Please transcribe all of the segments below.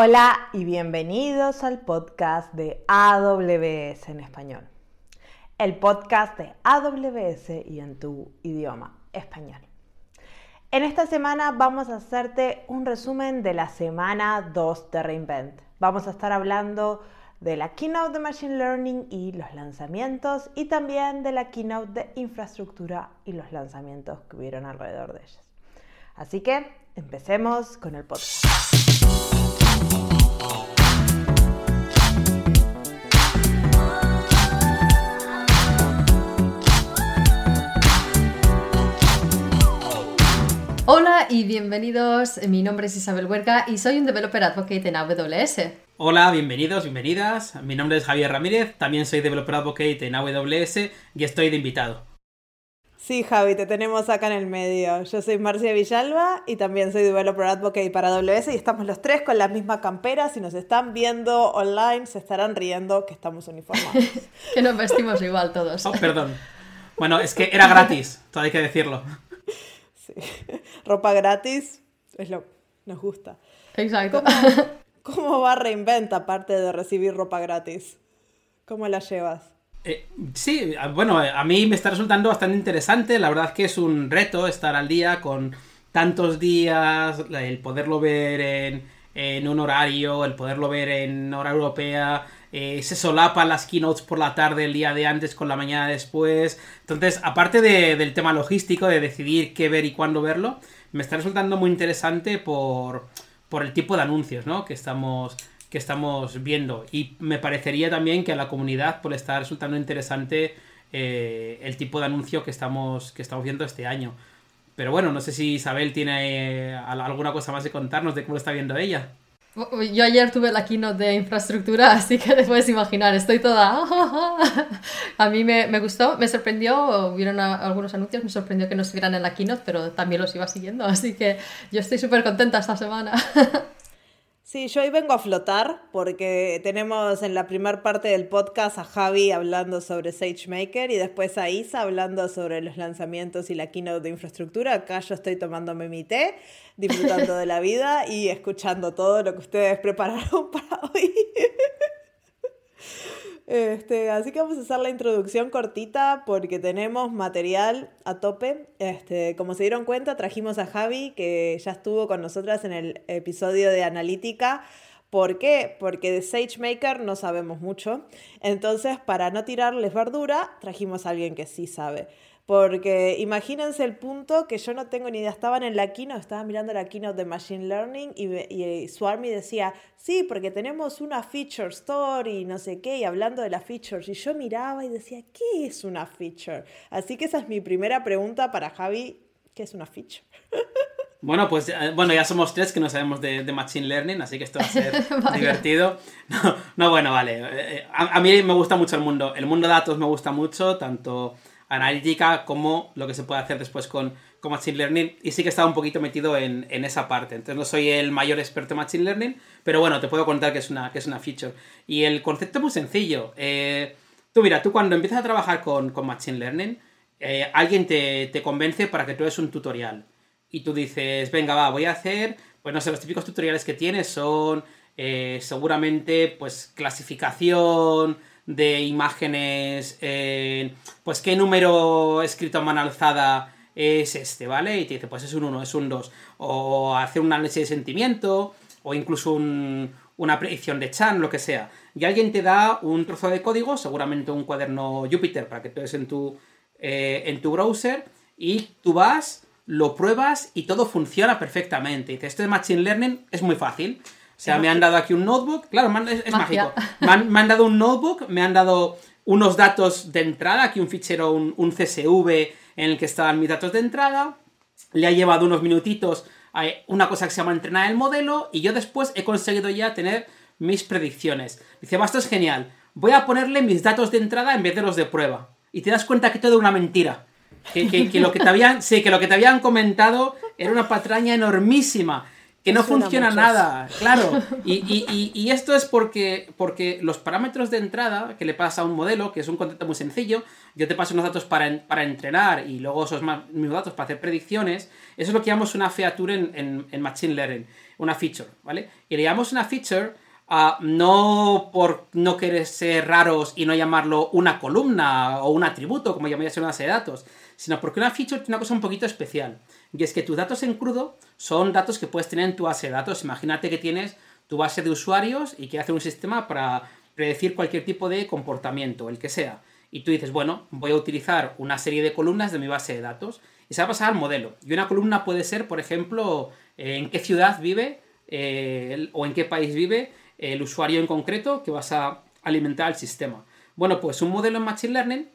Hola y bienvenidos al podcast de AWS en español. El podcast de AWS y en tu idioma español. En esta semana vamos a hacerte un resumen de la semana 2 de Reinvent. Vamos a estar hablando de la keynote de Machine Learning y los lanzamientos y también de la keynote de infraestructura y los lanzamientos que hubieron alrededor de ellas. Así que empecemos con el podcast. Hola y bienvenidos. Mi nombre es Isabel Huerca y soy un Developer Advocate en AWS. Hola, bienvenidos, bienvenidas. Mi nombre es Javier Ramírez, también soy Developer Advocate en AWS y estoy de invitado. Sí, Javi, te tenemos acá en el medio. Yo soy Marcia Villalba y también soy Developer Advocate para AWS y estamos los tres con la misma campera. Si nos están viendo online, se estarán riendo que estamos uniformados. que nos vestimos igual todos. Oh, perdón. Bueno, es que era gratis, todo hay que decirlo. Ropa gratis es lo nos gusta. Exacto. ¿Cómo, va Reinvent aparte de recibir ropa gratis? ¿Cómo la llevas? Eh, sí, bueno, a mí me está resultando bastante interesante. La verdad que es un reto estar al día con tantos días, el poderlo ver en, en un horario, el poderlo ver en hora europea, eh, se solapan las keynotes por la tarde el día de antes con la mañana después. Entonces, aparte del tema logístico, de decidir qué ver y cuándo verlo, me está resultando muy interesante por, por el tipo de anuncios ¿no? que, estamos, que estamos viendo. Y me parecería también que a la comunidad pues, le está resultando interesante eh, el tipo de anuncio que estamos, que estamos viendo este año. Pero bueno, no sé si Isabel tiene eh, alguna cosa más de contarnos de cómo lo está viendo ella. Yo ayer tuve la keynote de infraestructura, así que te puedes imaginar, estoy toda... a mí me, me, gustó, me sorprendió, hubieron algunos anuncios, me sorprendió que no estuvieran en la keynote, pero también los iba siguiendo, así que yo estoy súper contenta esta semana. Sí, yo hoy vengo a flotar porque tenemos en la primera parte del podcast a Javi hablando sobre SageMaker y después a Isa hablando sobre los lanzamientos y la keynote de infraestructura. Acá yo estoy tomándome mi té, disfrutando de la vida y escuchando todo lo que ustedes prepararon para hoy. Este, así que vamos a hacer la introducción cortita porque tenemos material a tope. Este, como se dieron cuenta, trajimos a Javi, que ya estuvo con nosotras en el episodio de analítica. ¿Por qué? Porque de SageMaker no sabemos mucho. Entonces, para no tirarles verdura, trajimos a alguien que sí sabe. Porque imagínense el punto que yo no tengo ni idea. Estaban en la keynote, estaba mirando la keynote de Machine Learning y, y Swarmy decía, sí, porque tenemos una feature story y no sé qué, y hablando de las features. Y yo miraba y decía, ¿qué es una feature? Así que esa es mi primera pregunta para Javi, ¿qué es una feature? Bueno, pues eh, bueno, ya somos tres que no sabemos de, Machine Learning, así que esto va a ser divertido. No, no, bueno, vale. Eh, a, a, mí me gusta mucho el mundo. El mundo de datos me gusta mucho, tanto analítica como lo que se puede hacer después con, con Machine Learning. Y sí que he estado un poquito metido en, esa parte. Entonces no soy el mayor experto en Machine Learning, pero bueno, te puedo contar que es una, que es una feature. Y el concepto es muy sencillo. Eh, tú mira, tú cuando empiezas a trabajar con, Machine Learning, eh, alguien te, convence para que tú hagas un tutorial. Y tú dices, venga, va, voy a hacer, pues no sé, los típicos tutoriales que tienes son eh, seguramente pues clasificación, de imágenes, eh, pues qué número escrito a mano alzada es este, ¿vale? Y te dice, pues es un 1, es un 2. O hacer un análisis de sentimiento, o incluso una predicción de Chan, lo que sea. Y alguien te da un trozo de código, seguramente un cuaderno Jupyter para que tú en tu, eh, en tu browser, y tú vas, lo pruebas y todo funciona perfectamente. Y dices, esto de Machine Learning es muy fácil. O sea, me han dado aquí un notebook, claro, es, mágico. Me han, dado un notebook, me han dado unos datos de entrada, aquí un fichero, un, un, CSV en el que estaban mis datos de entrada. Le ha llevado unos minutitos a una cosa que se llama entrenar el modelo y yo después he conseguido ya tener mis predicciones. Dice, esto es genial. Voy a ponerle mis datos de entrada en vez de los de prueba. Y te das cuenta que todo es una mentira. Que, que, lo que te habían, sí, que lo que te habían comentado era una patraña enormísima que no funciona nada, claro. Y, esto es porque, porque los parámetros de entrada que le pasa a un modelo, que es un concepto muy sencillo, yo te paso unos datos para, para entrenar y luego esos mismos datos para hacer predicciones, eso es lo que llamamos una feature en, en, Machine Learning. una feature, ¿vale? Y le llamamos una feature ah, no por no querer ser raros y no llamarlo una columna o un atributo, como llamarías en una base de datos, sino porque una feature tiene una cosa un poquito especial. Y es que tus datos en crudo son datos que puedes tener en tu base de datos. Imagínate que tienes tu base de usuarios y quieres hacer un sistema para predecir cualquier tipo de comportamiento, el que sea. Y tú dices, bueno, voy a utilizar una serie de columnas de mi base de datos y se va a pasar al modelo. Y una columna puede ser, por ejemplo, en qué ciudad vive eh, o en qué país vive el usuario en concreto que vas a alimentar al sistema. Bueno, pues un modelo en Machine Learning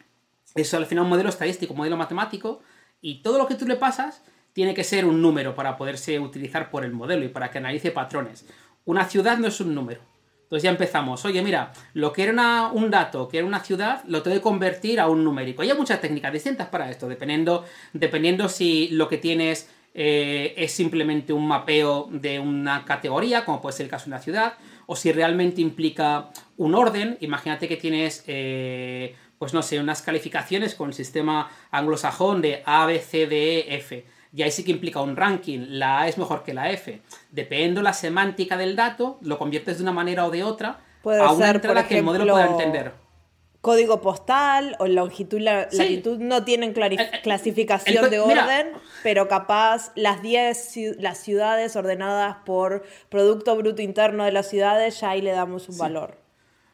es al final un modelo estadístico, un modelo matemático, y todo lo que tú le pasas tiene que ser un número para poderse utilizar por el modelo y para que analice patrones. Una ciudad no es un número. Entonces ya empezamos. Oye, mira, lo que era un dato, que era una ciudad, lo tengo que convertir a un numérico. Hay muchas técnicas distintas para esto, dependiendo, dependiendo si lo que tienes eh, es simplemente un mapeo de una categoría, como puede ser el caso de una ciudad, o si realmente implica un orden. Imagínate que tienes, eh, pues no sé, unas calificaciones con el sistema anglosajón de A, B, C, D, E, F y ahí sí que implica un ranking. La A es mejor que la F. Dependiendo la semántica del dato, lo conviertes de una manera o de otra Puede a una ser, entrada que el modelo pueda entender. Código postal o longitud, la, Sí. latitud no tienen El- el- clasificación el de mira. orden, pero capaz las 10 ciu- las ciudades ordenadas por Producto Bruto Interno de las ciudades, ya ahí le damos un valor.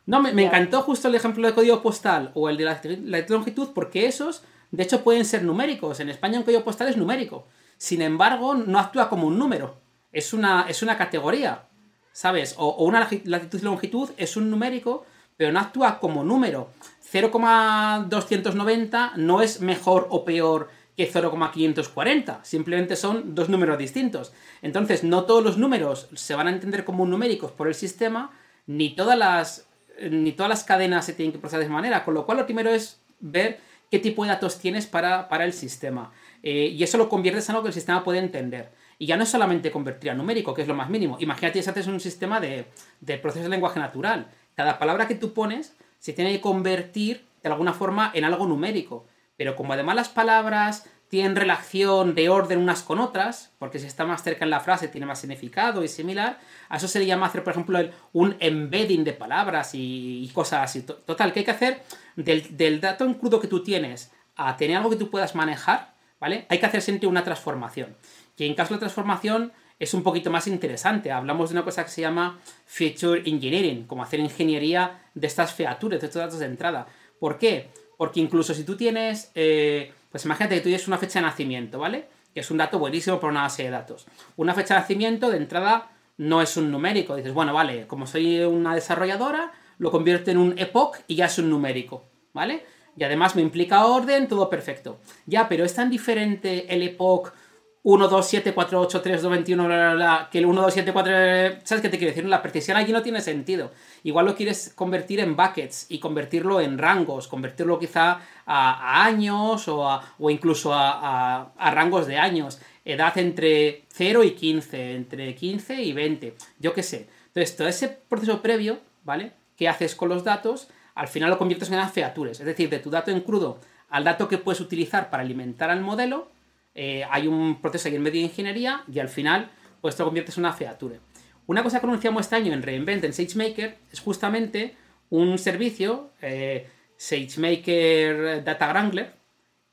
No, me, me encantó justo el ejemplo de código postal o el de la la longitud, porque esos, de hecho, pueden ser numéricos. En España un código postal es numérico. Sin embargo, no actúa como un número. Es una, es una categoría, ¿sabes? O, una lati- latitud y longitud es un numérico, pero no actúa como número. 0,290 no es mejor o peor que 0,540. Simplemente son dos números distintos. Entonces, no todos los números se van a entender como numéricos por el sistema, ni todas las, ni todas las cadenas se tienen que procesar de esa manera. Con lo cual, lo primero es ver qué tipo de datos tienes para, para el sistema. Eh, y eso lo conviertes en algo que el sistema puede entender. Y ya no es solamente convertir a numérico, que es lo más mínimo. Imagínate si haces un sistema de, de proceso de lenguaje natural. Cada palabra que tú pones se tiene que convertir de alguna forma en algo numérico. Pero como además las palabras tienen relación de orden unas con otras, porque si está más cerca en la frase tiene más significado y similar, a eso se le llama hacer, por ejemplo, un embedding de palabras y, cosas así. To- Total, que hay que hacer del, del dato en crudo que tú tienes a tener algo que tú puedas manejar, ¿vale? Hay que hacer siempre una transformación. Que en caso de la transformación es un poquito más interesante. Hablamos de una cosa que se llama feature engineering, como hacer ingeniería de estas features, de estos datos de entrada. ¿Por qué? Porque incluso si tú tienes, eh, pues imagínate que tú tienes una fecha de nacimiento, ¿vale? Que es un dato buenísimo para una base de datos. Una fecha de nacimiento de entrada no es un numérico. Dices, bueno, vale, como soy una desarrolladora, lo convierto en un epoch y ya es un numérico, ¿vale? Y además me implica orden, todo perfecto. Ya, pero es tan diferente el epoch 1, 2, 7, 4, 8, 3, 2, 21, bla, bla, bla, que el 1, 2, 7, 4... ¿Sabes qué te quiero decir? La precisión aquí no tiene sentido. Igual lo quieres convertir en buckets y convertirlo en rangos, convertirlo quizá a, a años o, a- o incluso a- a rangos de años. Edad entre 0 y 15, entre 15 y 20, yo qué sé. Entonces, todo ese proceso previo, ¿vale? ¿Qué haces con los datos? Al final lo conviertes en unas features. Es decir, de tu dato en crudo al dato que puedes utilizar para alimentar al modelo, eh, hay un proceso ahí en medio de ingeniería y al final pues te lo conviertes en una feature. Una cosa que anunciamos este año en Reinvent, en SageMaker, es justamente un servicio, eh, SageMaker Data Wrangler,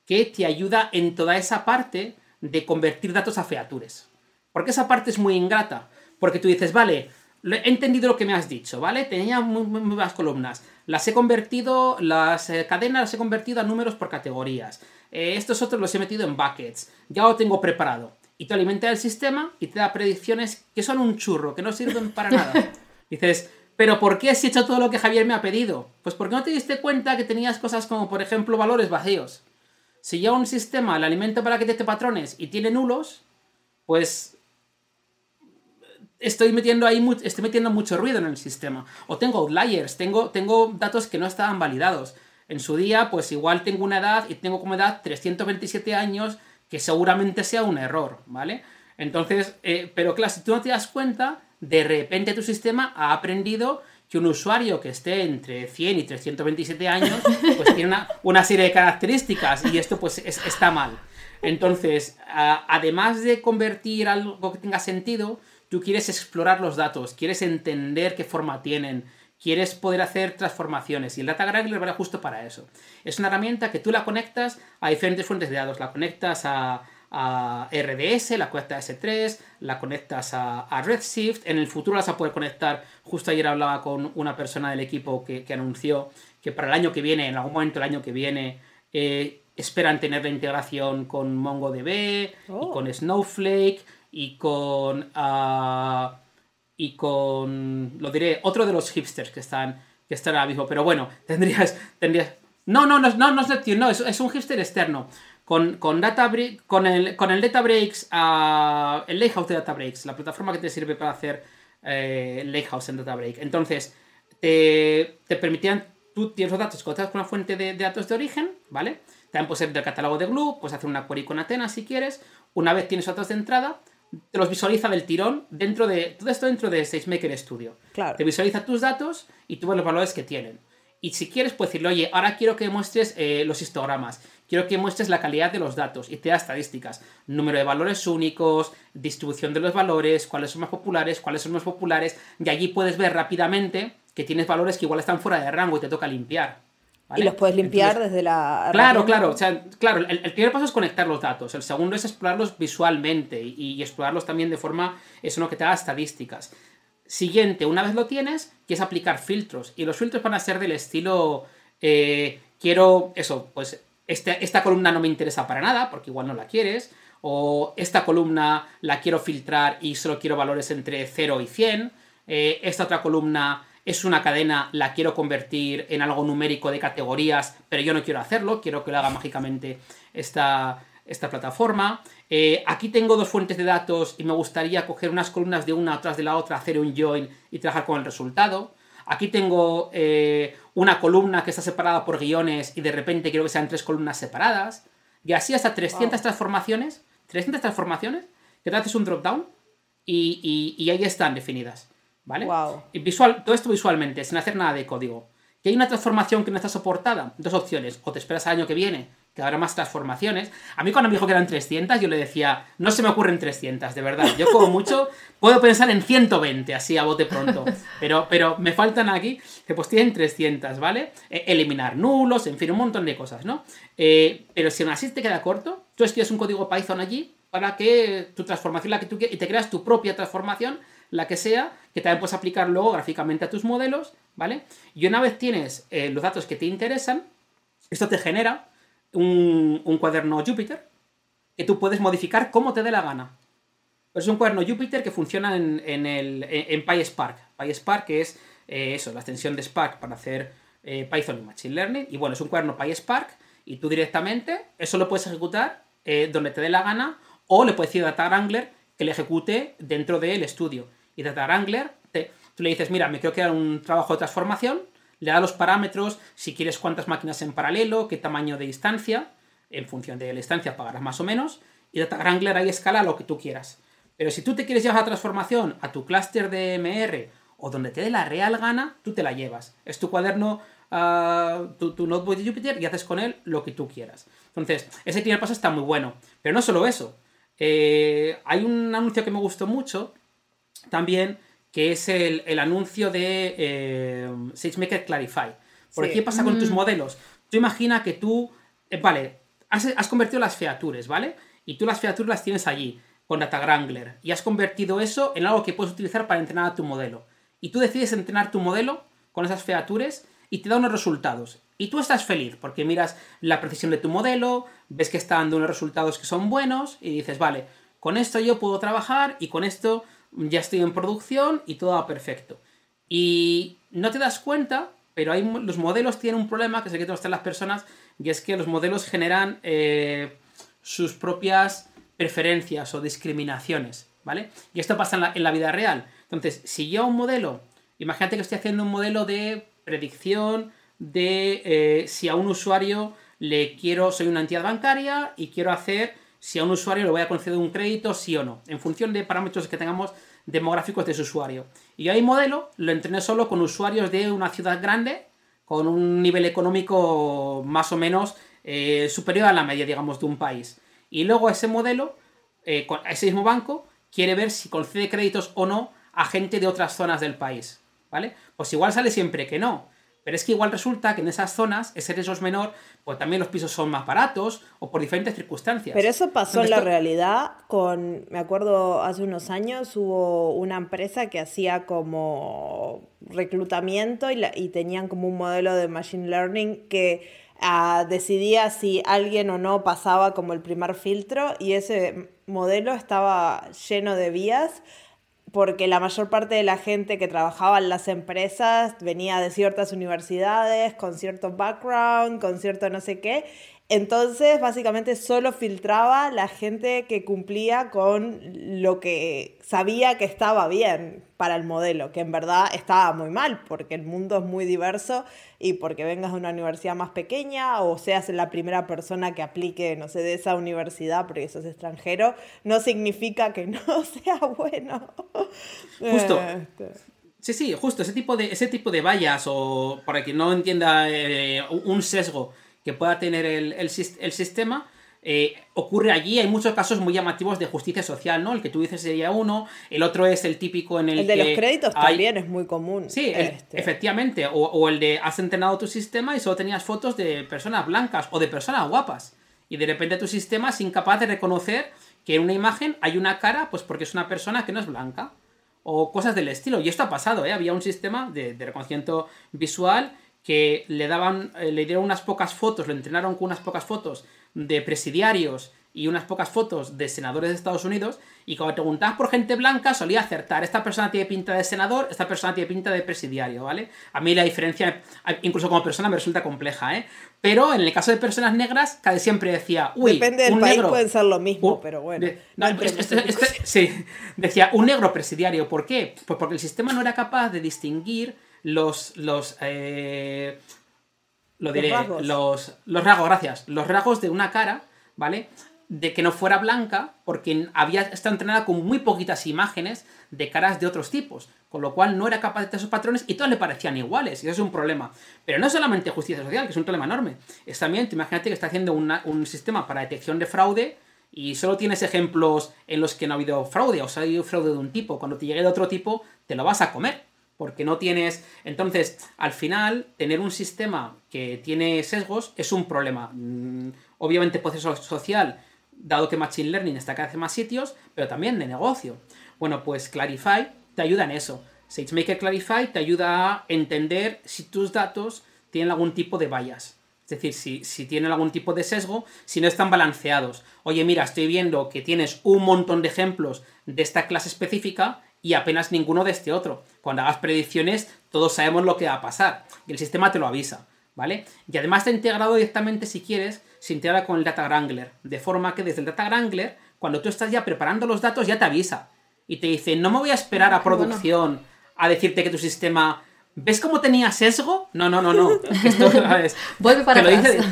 que te ayuda en toda esa parte de convertir datos a features. Porque esa parte es muy ingrata. Porque tú dices, vale, he entendido lo que me has dicho, ¿vale? Tenía muy, muy buenas columnas. Las he convertido, las eh, cadenas las he convertido a números por categorías. Eh, estos otros los he metido en buckets. Ya lo tengo preparado. Y te alimenta el sistema y te da predicciones que son un churro, que no sirven para nada. Dices, pero ¿por qué has hecho todo lo que Javier me ha pedido? Pues porque no te diste cuenta que tenías cosas como, por ejemplo, valores vacíos. Si ya un sistema le alimenta para que te patrones y tiene nulos, pues estoy metiendo ahí estoy metiendo mucho ruido en el sistema. O tengo outliers, tengo, tengo datos que no estaban validados. En su día, pues igual tengo una edad y tengo como edad 327 años, que seguramente sea un error, ¿vale? Entonces, eh, pero claro, si tú no te das cuenta, de repente tu sistema ha aprendido que un usuario que esté entre 100 y 327 años, pues tiene una, una serie de características y esto pues es- está mal. Entonces, además de convertir algo que tenga sentido, tú quieres explorar los datos, quieres entender qué forma tienen, quieres poder hacer transformaciones y el Data Wrangler va justo para eso. Es una herramienta que tú la conectas a diferentes fuentes de datos, la conectas a, RDS, la conectas a S3, la conectas a, Redshift, en el futuro las vas a poder conectar, justo ayer hablaba con una persona del equipo que, anunció que para el año que viene, en algún momento del año que viene, eh, esperan tener la integración con MongoDB y oh. con Snowflake y con... Ah, y con, lo diré, otro de los hipsters que están, que están ahora mismo. Pero bueno, tendrías, tendrías... No, no, no, no, no es no, es, un hipster externo. Con, con, con el, con el Databricks, uh, el Lakehouse de Databricks, la plataforma que te sirve para hacer eh, en Databricks. Entonces, te, te permitían, tú tienes los datos conectados con una fuente de, datos de origen, ¿vale? También puede ser del catálogo de Glue, puedes hacer una query con Athena si quieres. Una vez tienes datos de entrada, te los visualiza del tirón dentro de. Todo esto dentro de SageMaker Studio. Claro. Te visualiza tus datos y tú ves los valores que tienen. Y si quieres, puedes decirle, oye, ahora quiero que muestres eh, los histogramas, quiero que muestres la calidad de los datos y te da estadísticas, número de valores únicos, distribución de los valores, cuáles son más populares, cuáles son más populares, y allí puedes ver rápidamente que tienes valores que igual están fuera de rango y te toca limpiar. Y los puedes limpiar desde la... Claro, claro. O sea, claro, el, primer paso es conectar los datos. El segundo es explorarlos visualmente y, explorarlos también de forma, eso no que te haga estadísticas. Siguiente, una vez lo tienes, quieres aplicar filtros. Y los filtros van a ser del estilo, eh, quiero, eso, pues este, esta columna no me interesa para nada, porque igual no la quieres. O esta columna la quiero filtrar y solo quiero valores entre 0 y 100. Eh, esta otra columna es una cadena, la quiero convertir en algo numérico de categorías, pero yo no quiero hacerlo, quiero que lo haga mágicamente esta, esta plataforma. Eh, aquí tengo dos fuentes de datos y me gustaría coger unas columnas de una atrás de la otra, hacer un join y trabajar con el resultado. Aquí tengo eh, una columna que está separada por guiones y de repente quiero que sean tres columnas separadas. Y así hasta 300 transformaciones, 300 transformaciones, que te haces un dropdown y, y ahí están definidas. ¿Vale? Y visual, todo esto visualmente, sin hacer nada de código. ¿Que hay una transformación que no está soportada? Dos opciones. O te esperas al año que viene, que habrá más transformaciones. A mí cuando me dijo que eran 300, yo le decía, no se me ocurren 300, de verdad. Yo como mucho puedo pensar en 120, así a bote pronto. Pero, pero me faltan aquí, que pues tienen 300, ¿vale? E, eliminar nulos, en fin, un montón de cosas, ¿no? Eh, pero si aún así te queda corto, tú escribes un código Python allí para que tu transformación, la que tú quieras, y te creas tu propia transformación la que sea, que también puedes aplicar luego gráficamente a tus modelos, ¿vale? Y una vez tienes eh, los datos que te interesan, esto te genera un, cuaderno Jupyter que tú puedes modificar como te dé la gana. es un cuaderno Jupyter que funciona en, el, en, PySpark. PySpark es eh, eso, la extensión de Spark para hacer eh, Python y Machine Learning. Y bueno, es un cuaderno PySpark y tú directamente eso lo puedes ejecutar donde te dé la gana o le puedes decir a Data Wrangler que le ejecute dentro del estudio y Data Wrangler, tú le dices, mira, me quiero crear un trabajo de transformación, le da los parámetros, si quieres cuántas máquinas en paralelo, qué tamaño de instancia, en función de la instancia pagarás más o menos, y Data Wrangler ahí escala lo que tú quieras. Pero si tú te quieres llevar la transformación a tu clúster de MR o donde te dé la real gana, tú te la llevas. Es tu cuaderno, uh, tu, notebook de Jupyter y haces con él lo que tú quieras. Entonces, ese primer paso está muy bueno. Pero no solo eso. Eh, hay un anuncio que me gustó mucho también, que es el, anuncio de eh, SageMaker Clarify. Por ¿qué pasa con tus mm. modelos? Tú imagina que tú, eh, vale, has, convertido las features, ¿vale? Y tú las features las tienes allí, con Data Wrangler, y has convertido eso en algo que puedes utilizar para entrenar a tu modelo. Y tú decides entrenar tu modelo con esas features y te da unos resultados. Y tú estás feliz porque miras la precisión de tu modelo, ves que está dando unos resultados que son buenos y dices, vale, con esto yo puedo trabajar y con esto ya estoy en producción y todo va perfecto. Y no te das cuenta, pero hay, los modelos tienen un problema que sé que están las personas, y es que los modelos generan eh, sus propias preferencias o discriminaciones, ¿vale? Y esto pasa en la, vida real. Entonces, si yo un modelo, imagínate que estoy haciendo un modelo de predicción de eh, si a un usuario le quiero, soy una entidad bancaria y quiero hacer si a un usuario le voy a conceder un crédito, sí o no, en función de parámetros que tengamos demográficos de ese usuario. Y ahí modelo lo entrené solo con usuarios de una ciudad grande, con un nivel económico más o menos eh, superior a la media, digamos, de un país. Y luego ese modelo, eh, a ese mismo banco, quiere ver si concede créditos o no a gente de otras zonas del país, ¿vale? Pues igual sale siempre que no. Pero es que igual resulta que en esas zonas ese riesgo es menor, pues también los pisos son más baratos o por diferentes circunstancias. Pero eso pasó en la realidad con, me acuerdo, hace unos años hubo una empresa que hacía como reclutamiento y, y tenían como un modelo de machine learning que ah, decidía si alguien o no pasaba como el primer filtro y ese modelo estaba lleno de vías porque la mayor parte de la gente que trabajaba en las empresas venía de ciertas universidades, con cierto background, con cierto no sé qué, entonces, básicamente solo filtraba la gente que cumplía con lo que sabía que estaba bien para el modelo, que en verdad estaba muy mal, porque el mundo es muy diverso y porque vengas de una universidad más pequeña o seas la primera persona que aplique, no sé, de esa universidad porque sos extranjero, no significa que no sea bueno. Justo. Este. Sí, sí, justo, ese tipo de, ese tipo de vallas o, para quien no entienda, eh, un sesgo que pueda tener el, sistema. Eh, ocurre allí, hay muchos casos muy llamativos de justicia social, ¿no? El que tú dices sería uno, el otro es el típico en el, el de los créditos también es muy común. Sí, este. efectivamente, o, el de has entrenado tu sistema y solo tenías fotos de personas blancas o de personas guapas, y de repente tu sistema es incapaz de reconocer que en una imagen hay una cara, pues porque es una persona que no es blanca, o cosas del estilo, y esto ha pasado, ¿eh? Había un sistema de, de reconocimiento visual que le daban, eh, le dieron unas pocas fotos, lo entrenaron con unas pocas fotos de presidiarios y unas pocas fotos de senadores de Estados Unidos, y cuando preguntabas por gente blanca solía acertar, esta persona tiene pinta de senador, esta persona tiene pinta de presidiario, ¿vale? A mí la diferencia, incluso como persona, me resulta compleja, ¿eh? Pero en el caso de personas negras, casi siempre decía, uy, Depende del país puede ser lo mismo, pero bueno. sí, decía, un negro presidiario, ¿por qué? Pues porque el sistema no era capaz de distinguir los, los, eh, lo diré, los rasgos. Los, los rasgos, gracias, los rasgos de una cara, ¿vale? De que no fuera blanca, porque había estado entrenada con muy poquitas imágenes de caras de otros tipos, con lo cual no era capaz de tener esos patrones y todos le parecían iguales, y eso es un problema. Pero no solamente justicia social, que es un problema enorme, es también, imagínate que está haciendo un sistema para detección de fraude y solo tienes ejemplos en los que no ha habido fraude, o sea, ha habido fraude de un tipo, cuando te llegue de otro tipo, te lo vas a comer porque no tienes... Entonces, al final, tener un sistema que tiene sesgos es un problema. Mm, obviamente, proceso social, dado que Machine Learning está cada vez más sitios, pero también de negocio. Bueno, pues Clarify te ayuda en eso. SageMaker Clarify te ayuda a entender si tus datos tienen algún tipo de vallas. Es decir, si, si, tienen algún tipo de sesgo, si no están balanceados. Oye, mira, estoy viendo que tienes un montón de ejemplos de esta clase específica, y apenas ninguno de este otro. Cuando hagas predicciones, todos sabemos lo que va a pasar y el sistema te lo avisa, ¿vale? Y además está integrado directamente, si quieres, se integra con el Data Wrangler, de forma que desde el Data Wrangler, cuando tú estás ya preparando los datos, ya te avisa y te dice, no me voy a esperar a producción a decirte que tu sistema... ¿Ves cómo tenía sesgo? No, no, no, no. Esto, Vuelve para te lo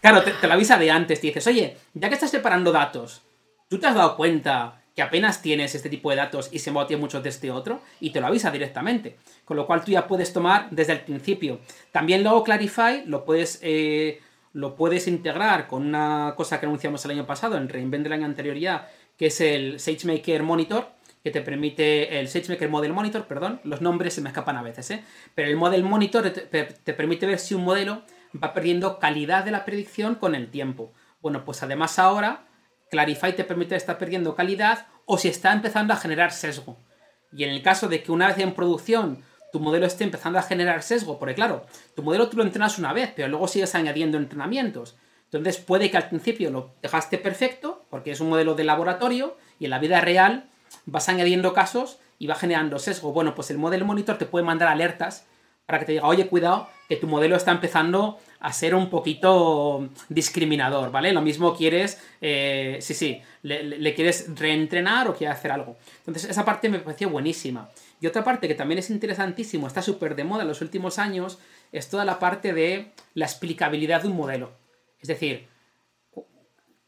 Claro, te, te, lo avisa de antes. Te dices, oye, ya que estás preparando datos, ¿tú te has dado cuenta que apenas tienes este tipo de datos y se tiene muchos de este otro, y te lo avisa directamente. Con lo cual tú ya puedes tomar desde el principio. También luego Clarify lo puedes, eh, lo puedes integrar con una cosa que anunciamos el año pasado, en Reinvent del año anterior ya, que es el SageMaker Monitor, que te permite, el SageMaker Model Monitor, perdón, los nombres se me escapan a veces, ¿eh? pero el Model Monitor te permite ver si un modelo va perdiendo calidad de la predicción con el tiempo. Bueno, pues además ahora Clarify te permite estar perdiendo calidad o si está empezando a generar sesgo. Y en el caso de que una vez en producción tu modelo esté empezando a generar sesgo, porque claro, tu modelo tú lo entrenas una vez, pero luego sigues añadiendo entrenamientos. Entonces puede que al principio lo dejaste perfecto, porque es un modelo de laboratorio, y en la vida real vas añadiendo casos y va generando sesgo. Bueno, pues el modelo monitor te puede mandar alertas para que te diga, oye, cuidado, que tu modelo está empezando a ser un poquito discriminador, ¿vale? Lo mismo quieres, eh, sí, sí, le, quieres reentrenar o quieres hacer algo. Entonces, esa parte me pareció buenísima. Y otra parte que también es interesantísimo, está súper de moda en los últimos años, es toda la parte de la explicabilidad de un modelo. Es decir,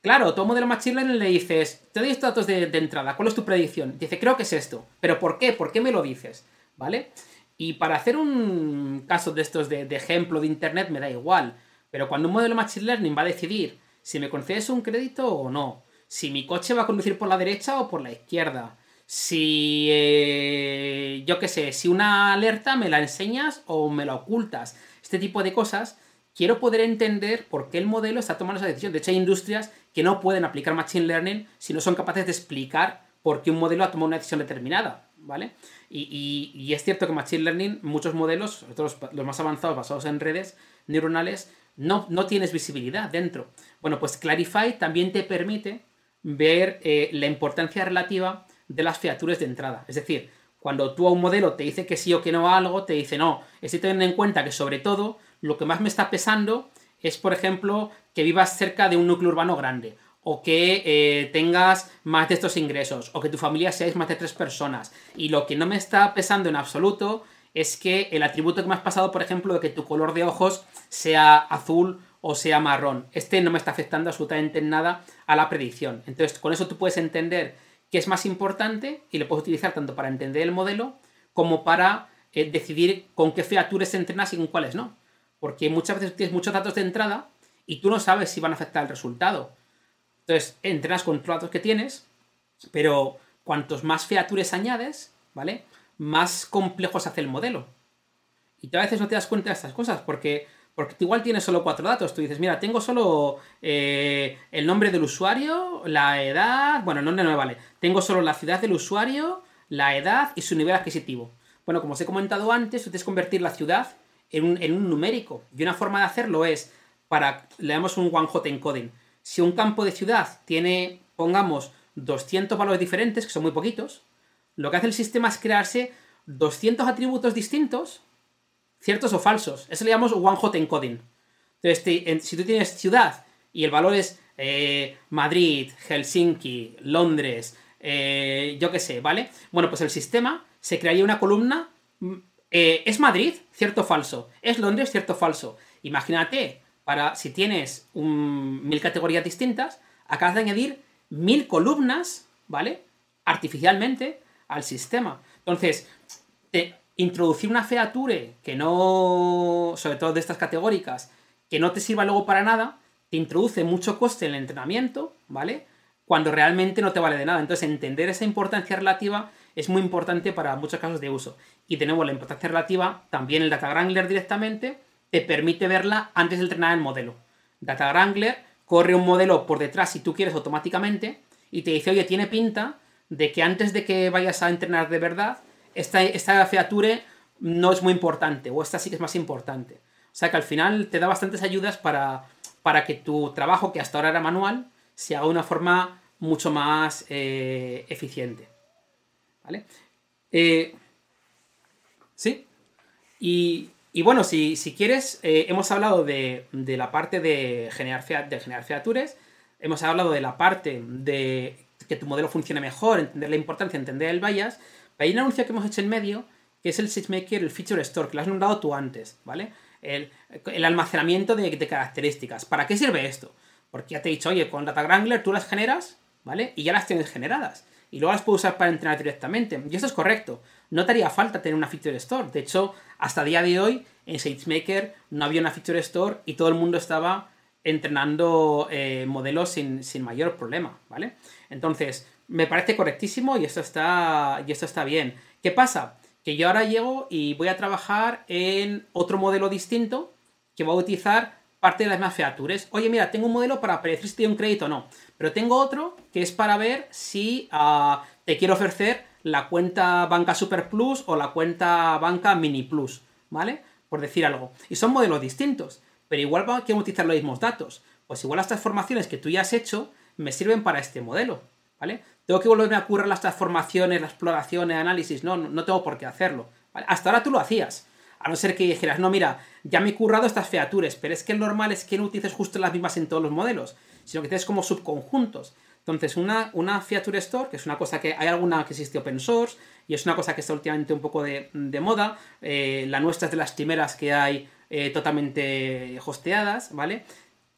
claro, todo modelo Machine Learning le dices, te doy estos datos de entrada, ¿cuál es tu predicción? Dice, creo que es esto. ¿Pero por qué? ¿Por qué me lo dices? ¿Vale? Y para hacer un caso de estos de, ejemplo de Internet me da igual. Pero cuando un modelo Machine Learning va a decidir si me concedes un crédito o no, si mi coche va a conducir por la derecha o por la izquierda, si, eh, yo qué sé, si una alerta me la enseñas o me la ocultas, este tipo de cosas, quiero poder entender por qué el modelo está tomando esa decisión. De hecho, hay industrias que no pueden aplicar Machine Learning si no son capaces de explicar por qué un modelo ha tomado una decisión determinada, ¿vale? Y, es cierto que Machine Learning, muchos modelos, los, más avanzados basados en redes neuronales, no, no tienes visibilidad dentro. Bueno, pues Clarify también te permite ver eh, la importancia relativa de las features de entrada. Es decir, cuando tú a un modelo te dice que sí o que no a algo, te dice no. Estoy teniendo en cuenta que sobre todo lo que más me está pesando es, por ejemplo, que vivas cerca de un núcleo urbano grande, o que eh, tengas más de estos ingresos, o que tu familia seáis más de tres personas. Y lo que no me está pesando en absoluto es que el atributo que me has pasado, por ejemplo, de que tu color de ojos sea azul o sea marrón. Este no me está afectando absolutamente en nada a la predicción. Entonces, con eso tú puedes entender qué es más importante y lo puedes utilizar tanto para entender el modelo como para eh, decidir con qué features entrenas y con cuáles no. Porque muchas veces tienes muchos datos de entrada y tú no sabes si van a afectar el resultado. Entonces, entrenas con los datos que tienes, pero cuantos más features añades, ¿vale? Más complejo se hace el modelo. Y tú a veces no te das cuenta de estas cosas, porque porque tú igual tienes solo cuatro datos. Tú dices, mira, tengo solo eh, el nombre del usuario, la edad. Bueno, no, no me vale. Tengo solo la ciudad del usuario, la edad y su nivel adquisitivo. Bueno, como os he comentado antes, tú tienes que convertir la ciudad en un, numérico. Y una forma de hacerlo es para. Le damos un one-hot encoding. Si un campo de ciudad tiene, pongamos, 200 valores diferentes, que son muy poquitos, lo que hace el sistema es crearse 200 atributos distintos ciertos o falsos. Eso le llamamos one hot encoding. Entonces, si tú tienes ciudad y el valor es eh, Madrid, Helsinki, Londres, eh, yo qué sé, ¿vale? Bueno, pues el sistema se crearía una columna. Mm, eh, ¿Es Madrid? Cierto o falso. ¿Es Londres? Cierto o falso. Imagínate, para si tienes mil categorías distintas, acabas de añadir mil columnas, ¿vale? Artificialmente al sistema. Entonces, introducir una feature que no, sobre todo de estas categóricas, que no te sirva luego para nada, te introduce mucho coste en el entrenamiento, ¿vale? Cuando realmente no te vale de nada. Entonces, entender esa importancia relativa es muy importante para muchos casos de uso. Y tenemos la importancia relativa, también el Data Wrangler directamente te permite verla antes de entrenar el modelo. Data Wrangler corre un modelo por detrás si tú quieres automáticamente y te dice, oye, tiene pinta de que antes de que vayas a entrenar de verdad, esta, esta feature no es muy importante o esta sí que es más importante. O sea que al final te da bastantes ayudas para, para que tu trabajo, que hasta ahora era manual, se haga de una forma mucho más eh, eficiente. ¿Vale? Eh, ¿Sí? Y, bueno, si, quieres, eh, hemos hablado de, la parte de generar, de generar features, hemos hablado de la parte de que tu modelo funcione mejor, entender la importancia, entender el bias, hay un anuncio que hemos hecho en medio, que es el SageMaker, el Feature Store, que lo has nombrado tú antes, ¿vale? El, almacenamiento de, características. ¿Para qué sirve esto? Porque ya te he dicho, oye, con Data Wrangler tú las generas, ¿vale? Y ya las tienes generadas. Y luego las puedes usar para entrenar directamente. Y eso es correcto. No te haría falta tener una Feature Store. De hecho, hasta día de hoy, en SageMaker no había una Feature Store y todo el mundo estaba entrenando eh, modelos sin, sin mayor problema, ¿vale? Entonces, me parece correctísimo y esto está, y está bien. ¿Qué pasa? Que yo ahora llego y voy a trabajar en otro modelo distinto que va a utilizar parte de las mismas features. Oye, mira, tengo un modelo para predecir si un crédito o no, pero tengo otro que es para ver si ah, te quiero ofrecer la cuenta banca super plus o la cuenta banca mini plus, ¿vale? Por decir algo. Y son modelos distintos, pero igual quiero utilizar los mismos datos. Pues igual las transformaciones que tú ya has hecho me sirven para este modelo, ¿vale? tengo que volverme a currar las transformaciones, las exploraciones, análisis. No, no tengo por qué hacerlo. Hasta ahora tú lo hacías. A no ser que dijeras, no, mira, ya me he currado estas features, pero es que el normal es que no utilices justo las mismas en todos los modelos, sino que tienes como subconjuntos. Entonces, una, una feature store, que es una cosa que hay alguna que existe open source y es una cosa que está últimamente un poco de, moda, eh, la nuestra es de las primeras que hay eh, totalmente hosteadas, ¿vale?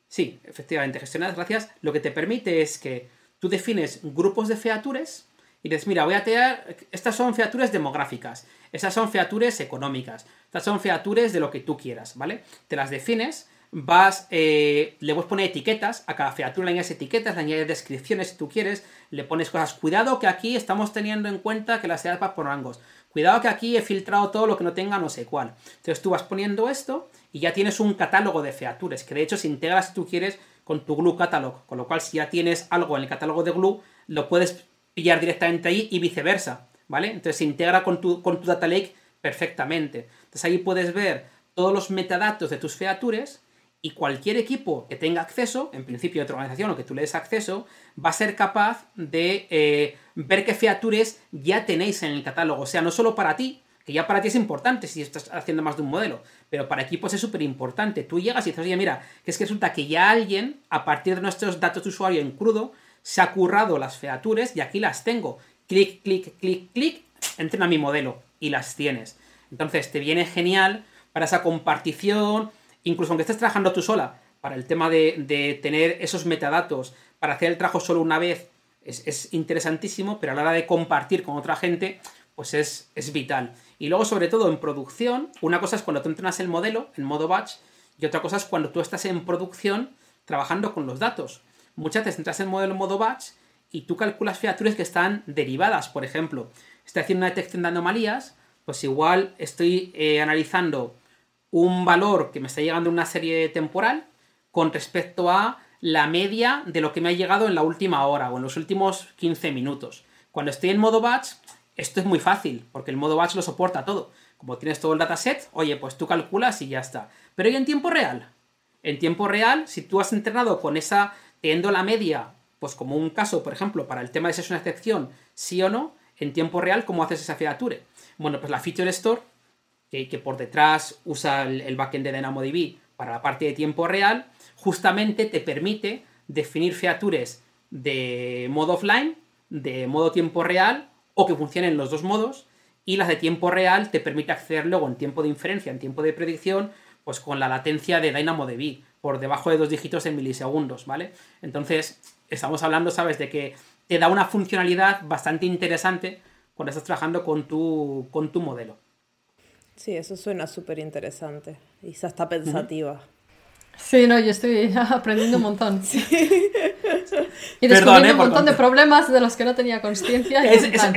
Sí, efectivamente, gestionadas, gracias. Lo que te permite es que tú defines grupos de features y dices, mira, voy a tener, estas son features demográficas, esas son features económicas, estas son features de lo que tú quieras, ¿vale? Te las defines, vas, eh, le puedes poner etiquetas, a cada feature le añades etiquetas, le añades descripciones si tú quieres, le pones cosas, cuidado que aquí estamos teniendo en cuenta que las edades va por rangos, cuidado que aquí he filtrado todo lo que no tenga no sé cuál. Entonces tú vas poniendo esto y ya tienes un catálogo de features, que de hecho se integra si tú quieres con tu Glue Catalog, con lo cual si ya tienes algo en el catálogo de Glue, lo puedes pillar directamente ahí y viceversa, ¿vale? Entonces se integra con tu, con tu Data Lake perfectamente. Entonces ahí puedes ver todos los metadatos de tus features y cualquier equipo que tenga acceso, en principio de otra organización o que tú le des acceso, va a ser capaz de eh, ver qué features ya tenéis en el catálogo. O sea, no solo para ti, que ya para ti es importante si estás haciendo más de un modelo, pero para equipos es súper importante. Tú llegas y dices, oye, mira, que es que resulta que ya alguien, a partir de nuestros datos de usuario en crudo, se ha currado las features y aquí las tengo. Clic, clic, clic, clic, entrena mi modelo y las tienes. Entonces te viene genial para esa compartición, incluso aunque estés trabajando tú sola, para el tema de, tener esos metadatos, para hacer el trabajo solo una vez, es, interesantísimo, pero a la hora de compartir con otra gente, pues es, vital. Y luego, sobre todo en producción, una cosa es cuando tú entrenas el modelo en modo batch y otra cosa es cuando tú estás en producción trabajando con los datos. Muchas veces entras el modelo en modo batch y tú calculas features que están derivadas. Por ejemplo, estoy haciendo una detección de anomalías, pues igual estoy eh, analizando un valor que me está llegando en una serie temporal con respecto a la media de lo que me ha llegado en la última hora o en los últimos 15 minutos. Cuando estoy en modo batch, esto es muy fácil, porque el modo batch lo soporta todo. Como tienes todo el dataset, oye, pues tú calculas y ya está. Pero ¿y en tiempo real? En tiempo real, si tú has entrenado con esa, teniendo la media, pues como un caso, por ejemplo, para el tema de si es una excepción, sí o no, en tiempo real, ¿cómo haces esa feature? Bueno, pues la Feature Store que, por detrás usa el, backend de DynamoDB para la parte de tiempo real, justamente te permite definir features de modo offline, de modo tiempo real, o que funcionen en los dos modos, y las de tiempo real te permite acceder luego en tiempo de inferencia, en tiempo de predicción, pues con la latencia de DynamoDB, por debajo de dos dígitos en milisegundos, ¿vale? Entonces, estamos hablando, ¿sabes?, de que te da una funcionalidad bastante interesante cuando estás trabajando con tu, con tu modelo. Sí, eso suena súper interesante. Y está pensativa. Sí, no, yo estoy aprendiendo un montón. Y descubriendo ¿eh? un montón de problemas de los que no tenía conciencia. Ah".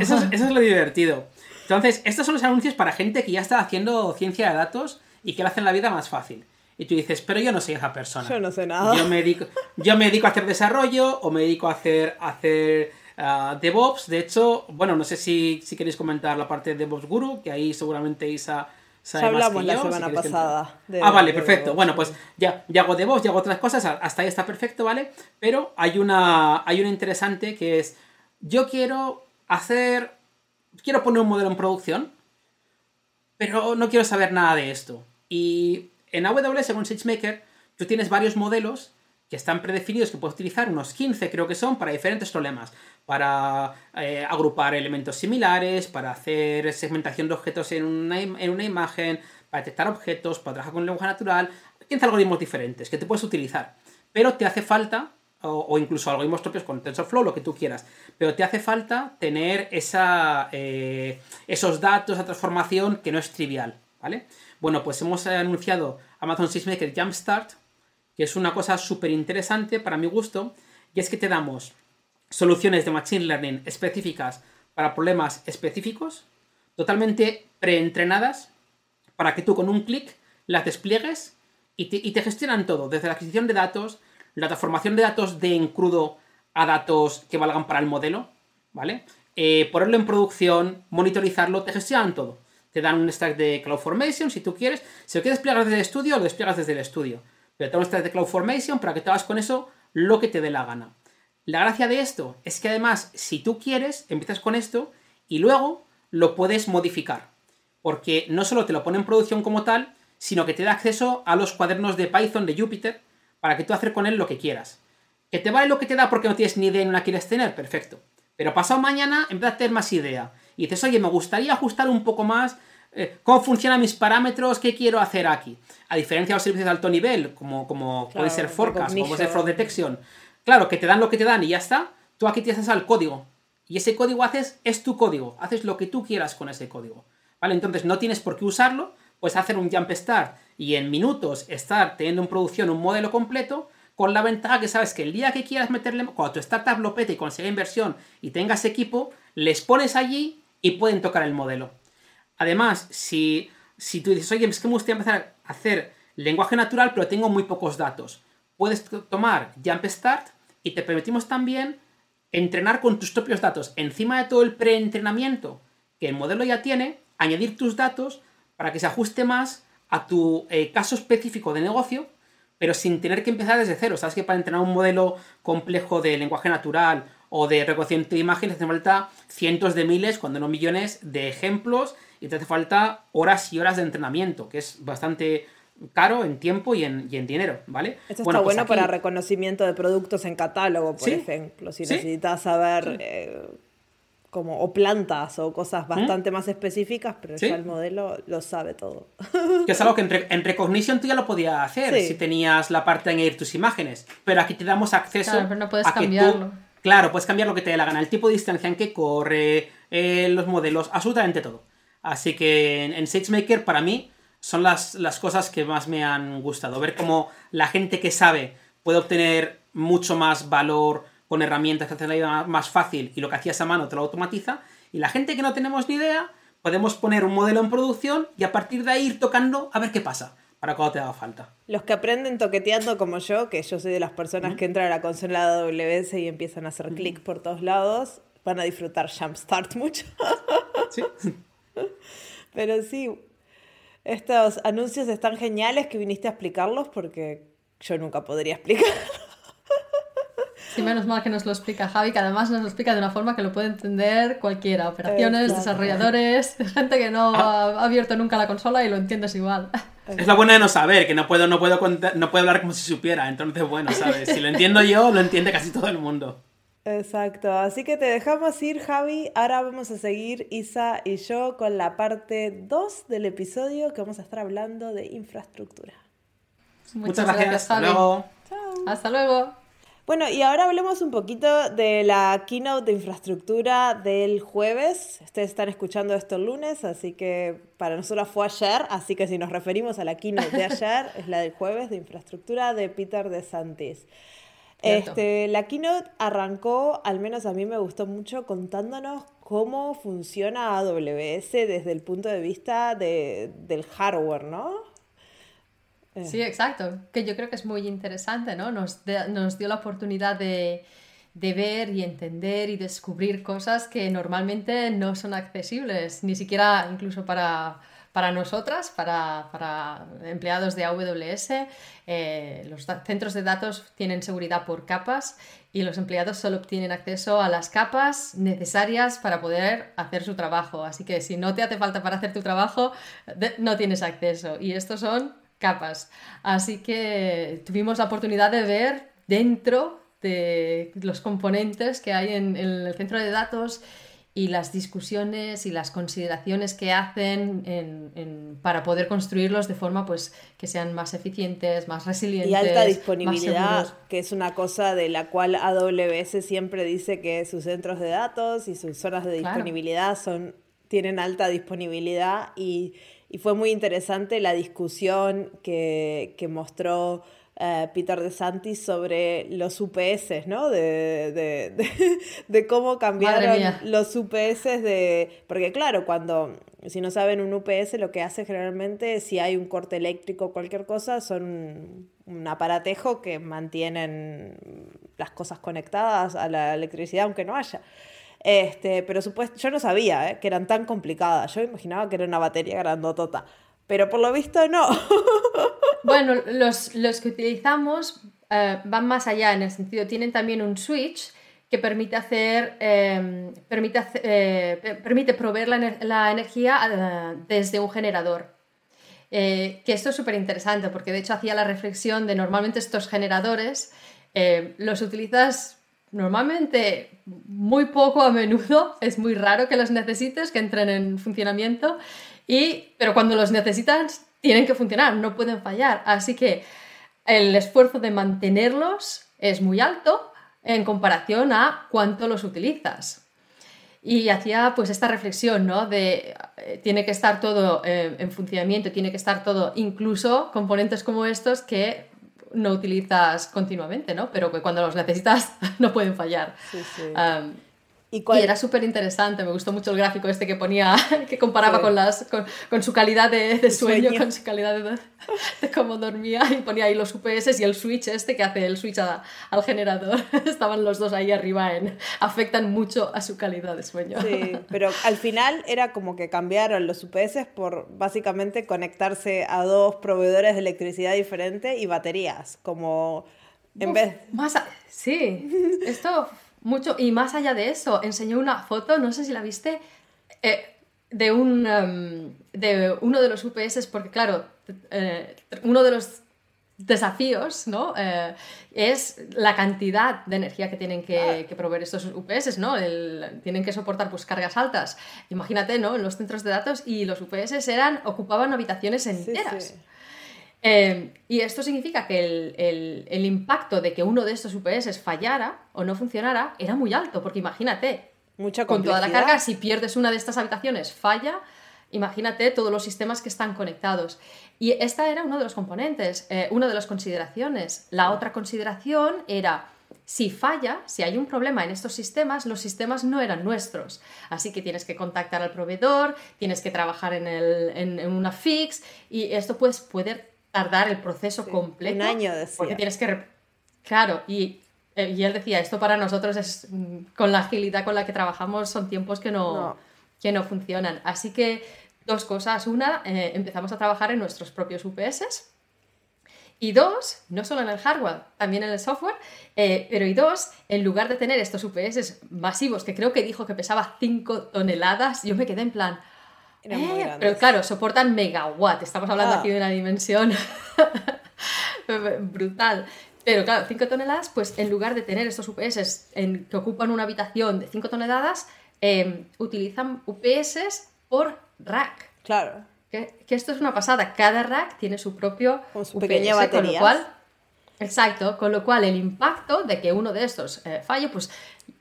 eso, es, lo divertido. Entonces, estos son los anuncios para gente que ya está haciendo ciencia de datos y que le hacen la vida más fácil. Y tú dices, pero yo no soy esa persona. Yo no sé nada. Yo me dedico, yo me dedico a hacer desarrollo o me dedico a hacer, a hacer Ah, DevOps, de hecho, bueno, no sé si, si, queréis comentar la parte de DevOps Guru, que ahí seguramente Isa sabe hablamos la semana pasada. ah, vale, perfecto. Bueno, pues ya, ya hago DevOps, ya hago otras cosas, hasta ahí está perfecto, ¿vale? Pero hay una, hay una interesante que es, yo quiero hacer, quiero poner un modelo en producción, pero no quiero saber nada de esto. Y en AWS, según SageMaker, tú tienes varios modelos que están predefinidos que puedes utilizar, unos 15 creo que son, para diferentes problemas. Para eh, agrupar elementos similares, para hacer segmentación de objetos en una, en una imagen, para detectar objetos, para trabajar con lenguaje natural. 15 algoritmos diferentes que te puedes utilizar. Pero te hace falta, o, incluso algoritmos propios con TensorFlow, lo que tú quieras, pero te hace falta tener esa, eh, esos datos, esa transformación que no es trivial. ¿Vale? Bueno, pues hemos anunciado Amazon SageMaker Jumpstart, que es una cosa súper interesante para mi gusto, y es que te damos soluciones de Machine Learning específicas para problemas específicos, totalmente preentrenadas, para que tú con un clic las despliegues y te, gestionan todo, desde la adquisición de datos, la transformación de datos de en crudo a datos que valgan para el modelo, ¿vale? Eh, ponerlo en producción, monitorizarlo, te gestionan todo. Te dan un stack de CloudFormation si tú quieres. Si lo quieres desplegar desde el estudio, lo despliegas desde el estudio. Pero tengo este de CloudFormation para que te hagas con eso lo que te dé la gana. La gracia de esto es que además, si tú quieres, empiezas con esto y luego lo puedes modificar. Porque no solo te lo pone en producción como tal, sino que te da acceso a los cuadernos de Python de Jupyter para que tú hagas con él lo que quieras. ¿Que te vale lo que te da porque no tienes ni idea y no la quieres tener? Perfecto. Pero pasado mañana empiezas a tener más idea. Y dices, oye, me gustaría ajustar un poco más cómo funcionan mis parámetros, qué quiero hacer aquí. A diferencia de los servicios de alto nivel, como, como puede ser Forecast, como puede ser Fraud Detection, claro, que te dan lo que te dan y ya está, tú aquí tienes al código. Y ese código haces, es tu código, haces lo que tú quieras con ese código. ¿Vale? Entonces no tienes por qué usarlo, puedes hacer un jump start y en minutos estar teniendo en producción un modelo completo, con la ventaja que sabes que el día que quieras meterle, cuando tu startup lo pete y consiga inversión y tengas equipo, les pones allí y pueden tocar el modelo. Además, si, si tú dices, oye, es que me gustaría empezar a hacer lenguaje natural, pero tengo muy pocos datos, puedes tomar Jump Start y te permitimos también entrenar con tus propios datos encima de todo el preentrenamiento que el modelo ya tiene, añadir tus datos para que se ajuste más a tu eh, caso específico de negocio, pero sin tener que empezar desde cero. Sabes que para entrenar un modelo complejo de lenguaje natural o de reconocimiento de imágenes hace falta cientos de miles, cuando no millones, de ejemplos y te hace falta horas y horas de entrenamiento, que es bastante caro en tiempo y en, dinero, ¿vale? Esto está pues bueno para reconocimiento de productos en catálogo, por ejemplo. Si necesitas saber eh, como o plantas o cosas ¿Mm? bastante más específicas, pero ya el modelo lo sabe todo. Que es algo que en, Recognition tú ya lo podías hacer si tenías la parte de añadir tus imágenes, pero aquí te damos acceso claro, pero no puedes cambiarlo. Claro, puedes cambiar lo que te dé la gana, el tipo de distancia en que corre, eh, los modelos, absolutamente todo. Así que en, en SageMaker para mí son las, las cosas que más me han gustado. Ver cómo la gente que sabe puede obtener mucho más valor con herramientas que hacen la vida más fácil y lo que hacías a mano te lo automatiza. Y la gente que no tenemos ni idea, podemos poner un modelo en producción y a partir de ahí ir tocando a ver qué pasa para cuando te haga falta. Los que aprenden toqueteando como yo, que yo soy de las personas que entran a la consola AWS y empiezan a hacer clic por todos lados, van a disfrutar Jumpstart mucho. sí. Pero sí, estos anuncios están geniales que viniste a explicarlos porque yo nunca podría explicar. Sí, menos mal que nos lo explica Javi, que además nos lo explica de una forma que lo puede entender cualquiera. Operaciones, desarrolladores, gente que no ah. ha abierto nunca la consola y lo entiendes igual. Es lo bueno de no saber, que no puedo, no puedo, no puedo hablar como si supiera. Entonces, bueno, ¿sabes? Si lo entiendo yo, lo entiende casi todo el mundo. Exacto, así que te dejamos ir Javi, ahora vamos a seguir Isa y yo con la parte 2 del episodio que vamos a estar hablando de infraestructura. Muchas, gracias, hasta luego. Chao. Hasta luego. Bueno, y ahora hablemos un poquito de la keynote de infraestructura del jueves. Ustedes están escuchando esto el lunes, así que para nosotros fue ayer, así que si nos referimos a la keynote de ayer, es la del jueves de infraestructura de Peter DeSantis. Este, la keynote arrancó, al menos a mí me gustó mucho, contándonos cómo funciona AWS desde el punto de vista del hardware, ¿no? Eh. Sí, exacto, que yo creo que es muy interesante, ¿no? Nos, nos dio la oportunidad de, de, ver y entender y descubrir cosas que normalmente no son accesibles, ni siquiera incluso para para nosotras, para, empleados de AWS, eh, los centros de datos tienen seguridad por capas y los empleados solo obtienen acceso a las capas necesarias para poder hacer su trabajo. Así que si no te hace falta para hacer tu trabajo, no tienes acceso. Y estos son capas. Así que tuvimos la oportunidad de ver dentro de los componentes que hay en el centro de datos y las discusiones y las consideraciones que hacen para poder construirlos de forma pues que sean más eficientes, más resilientes. Y alta disponibilidad, que es una cosa de la cual AWS siempre dice que sus centros de datos y sus zonas de disponibilidad son, tienen alta disponibilidad y, y fue muy interesante la discusión que, que mostró eh, Peter DeSantis sobre los UPS, ¿no? De, de, cómo cambiaron los UPS de... Porque claro, cuando, si no saben, un UPS lo que hace generalmente, si hay un corte eléctrico o cualquier cosa, son un aparatejo que mantienen las cosas conectadas a la electricidad aunque no haya. Este, pero supuesto, yo no sabía ¿eh? que eran tan complicadas. Yo imaginaba que era una batería grandotota. Pero por lo visto no. Bueno, los, que utilizamos eh, van más allá en el sentido, tienen también un switch que permite hacer, em, permite, eh, permite proveer la, energía desde un generador. que esto es súper interesante porque de hecho hacía la reflexión de normalmente estos generadores los utilizas normalmente muy poco a menudo, es muy raro que los necesites, que entren en funcionamiento, y, pero cuando los necesitas tienen que funcionar, no pueden fallar. Así que el esfuerzo de mantenerlos es muy alto en comparación a cuánto los utilizas. y hacía pues esta reflexión, ¿no? De eh, tiene que estar todo eh, en funcionamiento, tiene que estar todo, incluso componentes como estos que no utilizas continuamente, ¿no? Pero que cuando los necesitas no pueden fallar. Sí, sí. Um, ¿Y, era súper interesante, me gustó mucho el gráfico este que ponía, que comparaba con, las, con, su calidad de, sueño, con su calidad de, cómo dormía, y ponía ahí los UPS y el switch este que hace el switch al generador. Estaban los dos ahí arriba, en, afectan mucho a su calidad de sueño. Sí, pero al final era como que cambiaron los UPS por básicamente conectarse a dos proveedores de electricidad diferentes y baterías, como en vez... Más Sí, esto mucho. Y más allá de eso, enseñó una foto, no sé si la viste, eh, de, un, em, de uno de los UPS, porque claro, eh, uno de los desafíos ¿no? Eh, es la cantidad de energía que tienen que, proveer estos UPS, ¿no? tienen que soportar pues, cargas altas. Imagínate, ¿no? En los centros de datos y los UPS eran, ocupaban habitaciones enteras. Em, y esto significa que el, impacto de que uno de estos UPS fallara o no funcionara era muy alto, porque imagínate, Mucha con toda la carga, si pierdes una de estas habitaciones, falla, imagínate todos los sistemas que están conectados. Y esta era uno de los componentes, eh, una de las consideraciones. La otra consideración era, si falla, si hay un problema en estos sistemas, los sistemas no eran nuestros. Así que tienes que contactar al proveedor, tienes que trabajar en, en una fix y esto pues, puede tardar el proceso completo. Un año, decía. Porque tienes que... Claro, y, eh, y, él decía, esto para nosotros es, mm, con la agilidad con la que trabajamos, son tiempos que no, Que no funcionan. Así que dos cosas. Una, eh, empezamos a trabajar en nuestros propios UPS. Y dos, no solo en el hardware, también en el software, eh, pero y dos, en lugar de tener estos UPS masivos, que creo que dijo que pesaba 5 toneladas, yo me quedé en plan, eh, pero claro, soportan megawatt. Estamos hablando ah. aquí de una dimensión brutal. Pero claro, 5 toneladas, pues en lugar de tener estos UPS en, que ocupan una habitación de 5 toneladas, em, utilizan UPS por rack. Claro. Que, esto es una pasada. Cada rack tiene su propio con su pequeña batería. Con lo cual, exacto, con lo cual el impacto de que uno de estos eh, falle, pues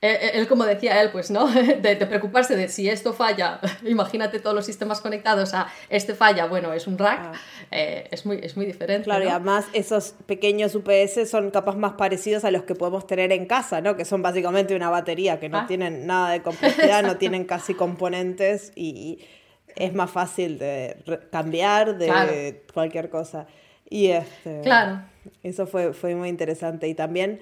eh, eh, él, como decía él, pues, ¿no? De, preocuparse de si esto falla, imagínate todos los sistemas conectados a este falla, bueno, es un rack, ah. eh, es, muy, es muy diferente. Claro, y además esos pequeños UPS son capaz más parecidos a los que podemos tener en casa, ¿no? Que son básicamente una batería, que no ah. tienen nada de complejidad, no tienen casi componentes y, es más fácil de cambiar de cualquier cosa. Y este, claro. eso fue, fue muy interesante. Y también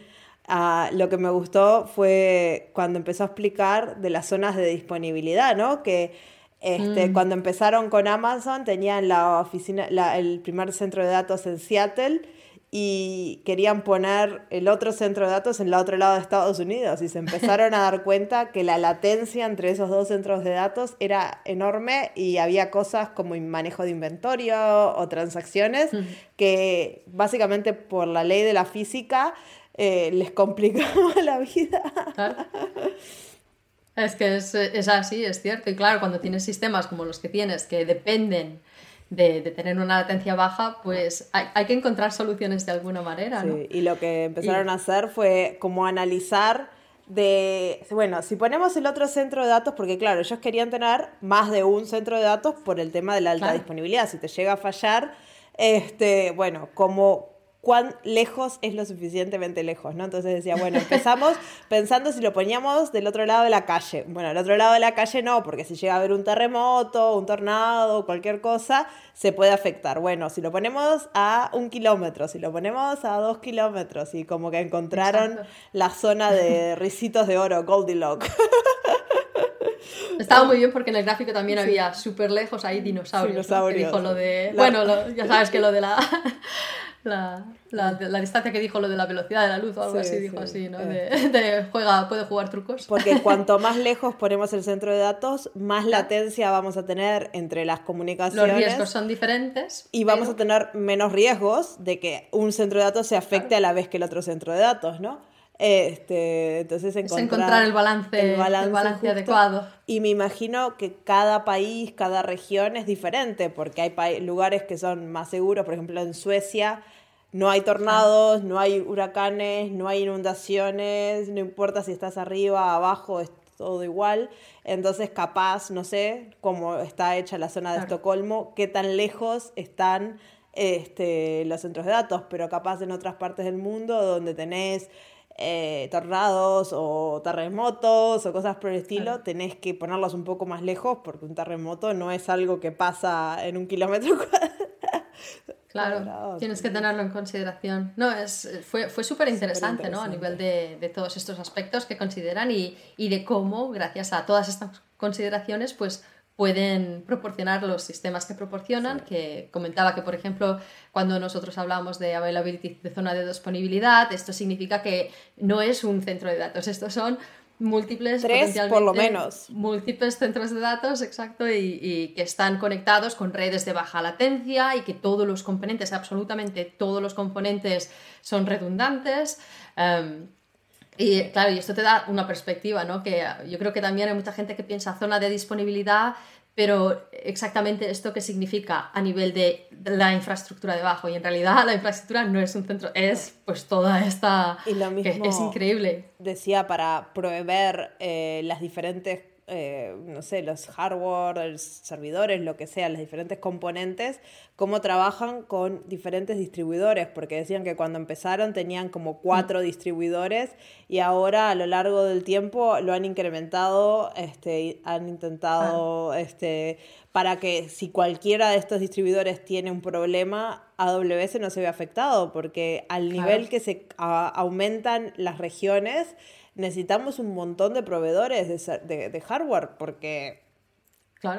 Ah, lo que me gustó fue cuando empezó a explicar de las zonas de disponibilidad, ¿no? Que este, mm. cuando empezaron con Amazon tenían la oficina, el primer centro de datos en Seattle y querían poner el otro centro de datos en el otro lado de Estados Unidos y se empezaron a dar cuenta que la latencia entre esos dos centros de datos era enorme y había cosas como manejo de inventario o transacciones mm. que básicamente por la ley de la física eh, les complicaba la vida. Es que es, así, es cierto. Y claro, cuando tienes sistemas como los que tienes, que dependen de, tener una latencia baja, pues hay, que encontrar soluciones de alguna manera. Sí, y lo que empezaron a hacer fue como analizar de, bueno, si ponemos el otro centro de datos, porque claro, ellos querían tener más de un centro de datos por el tema de la alta disponibilidad. Si te llega a fallar, este, bueno, como cuán lejos es lo suficientemente lejos, ¿no? Entonces decía, bueno, empezamos pensando si lo poníamos del otro lado de la calle. Bueno, del otro lado de la calle no, porque si llega a haber un terremoto, un tornado, cualquier cosa, se puede afectar. Bueno, si lo ponemos a un kilómetro, si lo ponemos a dos kilómetros, y como que encontraron la zona de risitos de oro, Goldilocks. Estaba muy bien porque en el gráfico también había súper lejos ahí dinosaurios. dinosaurios. dijo lo de. Bueno, ya sabes que lo de la la, la, la, distancia que dijo lo de la velocidad de la luz o algo así, dijo así, ¿no? Eh. De, juega, puede jugar trucos. Porque cuanto más lejos ponemos el centro de datos, más latencia vamos a tener entre las comunicaciones. Los riesgos son diferentes. Y vamos a tener menos riesgos de que un centro de datos se afecte a la vez que el otro centro de datos, ¿no? Este, entonces encontrar, es encontrar el balance, el balance, adecuado. Y me imagino que cada país, cada región es diferente, porque hay lugares que son más seguros, por ejemplo en Suecia no hay tornados, no hay huracanes, no hay inundaciones, no importa si estás arriba, abajo, todo igual. Entonces, capaz, no sé cómo está hecha la zona de Estocolmo, qué tan lejos están este, los centros de datos, pero capaz en otras partes del mundo donde tenés eh, tornados o terremotos o cosas por el estilo, tenés que ponerlos un poco más lejos porque un terremoto no es algo que pasa en un kilómetro cuadrado. Claro, tienes que tenerlo en consideración. No, es, fue, fue súper interesante, ¿no? A nivel de, de, todos estos aspectos que consideran y, y de cómo, gracias a todas estas consideraciones, pues pueden proporcionar los sistemas que proporcionan, que comentaba que, por ejemplo, cuando nosotros hablamos de availability de zona de disponibilidad, esto significa que no es un centro de datos, estos son múltiples Tres, por lo menos. múltiples centros de datos exacto y, que están conectados con redes de baja latencia y que todos los componentes absolutamente todos los componentes son redundantes. Em, y claro, y esto te da una perspectiva, ¿no? Que yo creo que también hay mucha gente que piensa zona de disponibilidad, pero exactamente esto que significa a nivel de la infraestructura debajo. Y en realidad la infraestructura no es un centro, es pues toda esta... Y lo mismo es increíble. Decía para proveer eh, las diferentes eh, no sé, los hardware, los servidores, lo que sea, los diferentes componentes, cómo trabajan con diferentes distribuidores, porque decían que cuando empezaron tenían como cuatro distribuidores y ahora a lo largo del tiempo lo han incrementado, este, han intentado, ah. este, para que si cualquiera de estos distribuidores tiene un problema, AWS no se ve afectado, porque al nivel que se aumentan las regiones, necesitamos un montón de proveedores de, hardware porque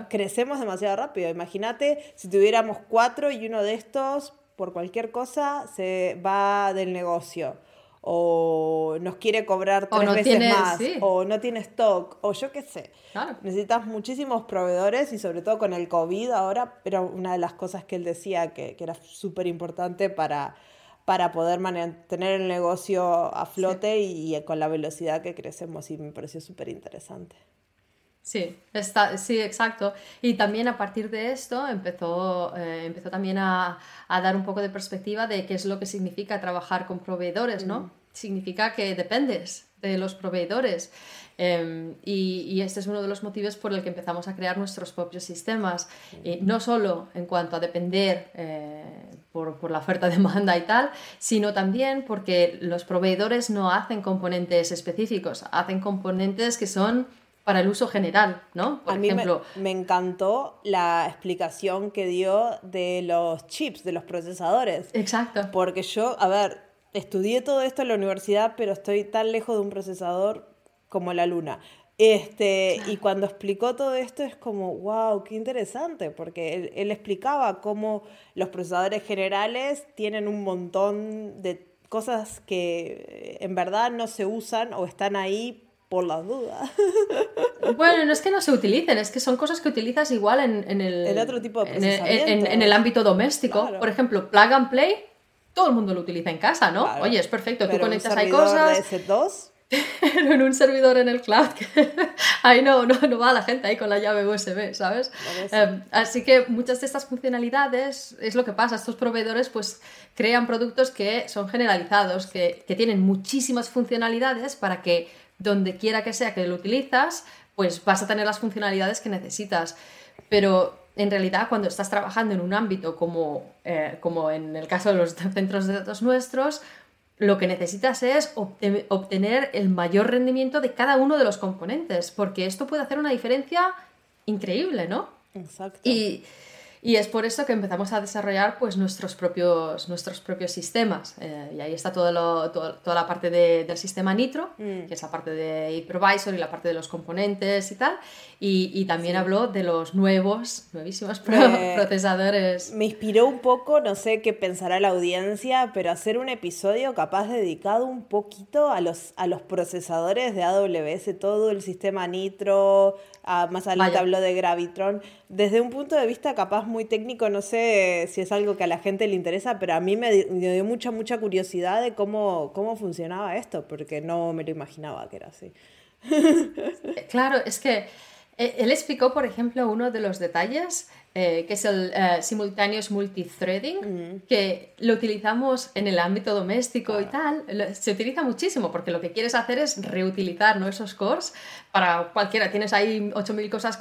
crecemos demasiado rápido. Imagínate si tuviéramos cuatro y uno de estos, por cualquier cosa, se va del negocio. O nos quiere cobrar tres veces más, o no tiene stock, o yo qué sé. Necesitas muchísimos proveedores y sobre todo con el COVID ahora, pero una de las cosas que él decía que, que era súper importante para, para poder mantener el negocio a flote y, con la velocidad que crecemos y me pareció súper interesante. Sí, está, sí, exacto. Y también a partir de esto empezó, eh, empezó también a, a, dar un poco de perspectiva de qué es lo que significa trabajar con proveedores, ¿no? Mm. Significa que dependes de los proveedores. Em, y, este es uno de los motivos por el que empezamos a crear nuestros propios sistemas, no solo en cuanto a depender eh, por, por, la oferta-demanda y tal, sino también porque los proveedores no hacen componentes específicos, hacen componentes que son para el uso general, ¿no? Por a ejemplo, mí me, encantó la explicación que dio de los chips, de los procesadores. Exacto. Porque yo, a ver, estudié todo esto en la universidad, pero estoy tan lejos de un procesador como la luna. Este, Y cuando explicó todo esto es como, wow, qué interesante, porque él, explicaba cómo los procesadores generales tienen un montón de cosas que en verdad no se usan o están ahí por las dudas. Bueno, no es que no se utilicen, es que son cosas que utilizas igual en, el, otro tipo de en el, ámbito doméstico. Por ejemplo, Plug and Play, todo el mundo lo utiliza en casa, ¿no? Oye, es perfecto, tú conectas ahí cosas. De S2? Pero en un servidor en el cloud, que ahí no, no, no, va la gente ahí con la llave USB, ¿sabes? Em, así que muchas de estas funcionalidades es lo que pasa, estos proveedores pues crean productos que son generalizados, que, que tienen muchísimas funcionalidades para que donde quiera que sea que lo utilizas, pues vas a tener las funcionalidades que necesitas. Pero en realidad cuando estás trabajando en un ámbito como, eh, como en el caso de los centros de datos nuestros, lo que necesitas es obtener el mayor rendimiento de cada uno de los componentes, porque esto puede hacer una diferencia increíble, ¿no? Exacto. Y, y es por eso que empezamos a desarrollar pues, nuestros, propios, nuestros propios sistemas. Eh, y ahí está todo lo, toda la parte de, del sistema Nitro, mm. que es la parte de hypervisor y la parte de los componentes y tal. Y, y también habló de los nuevos, nuevísimos procesadores. Me inspiró un poco, no sé qué pensará la audiencia, pero hacer un episodio capaz dedicado un poquito a los, a los procesadores de AWS, todo el sistema Nitro, más adelante habló de Gravitron. Desde un punto de vista capaz muy técnico, no sé si es algo que a la gente le interesa, pero a mí me dio mucha, mucha curiosidad de cómo, cómo funcionaba esto, porque no me lo imaginaba que era así. Claro, es que eh, él explicó, por ejemplo, uno de los detalles eh, que es el uh, Simultaneous Multithreading, que lo utilizamos en el ámbito doméstico y tal. Se utiliza muchísimo porque lo que quieres hacer es reutilizar ¿no? esos cores para cualquiera. Tienes ahí 8.000 cosas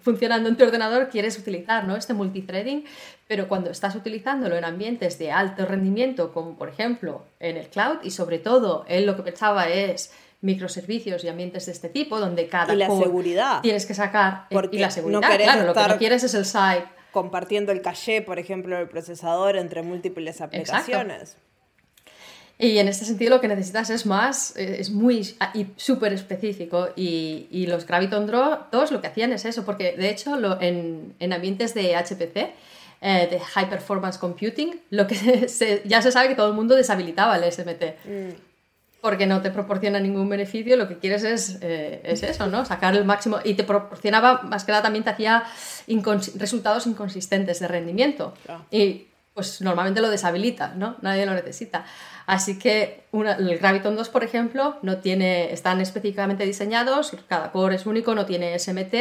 funcionando en tu ordenador, quieres utilizar ¿no? este multithreading, pero cuando estás utilizándolo en ambientes de alto rendimiento, como por ejemplo en el cloud, y sobre todo él lo que pensaba es microservicios y ambientes de este tipo, donde cada y la seguridad. tienes que sacar eh, y la seguridad. claro, lo que no quieres es el site. Compartiendo el caché, por ejemplo, del procesador entre múltiples aplicaciones. Y en este sentido lo que necesitas es más, eh, es muy y súper específico. Y, y, los Graviton Draw 2 lo que hacían es eso, porque de hecho lo, en, en, ambientes de HPC, eh, de High Performance Computing, lo que se, ya se sabe que todo el mundo deshabilitaba el SMT. Mm porque no te proporciona ningún beneficio, lo que quieres es, eh, es eso, ¿no? Sacar el máximo y te proporcionaba, más que nada también te hacía resultados inconsistentes de rendimiento. Y pues normalmente lo deshabilita, ¿no? Nadie lo necesita. Así que el Graviton 2, por ejemplo, no tiene, están específicamente diseñados, cada core es único, no tiene SMT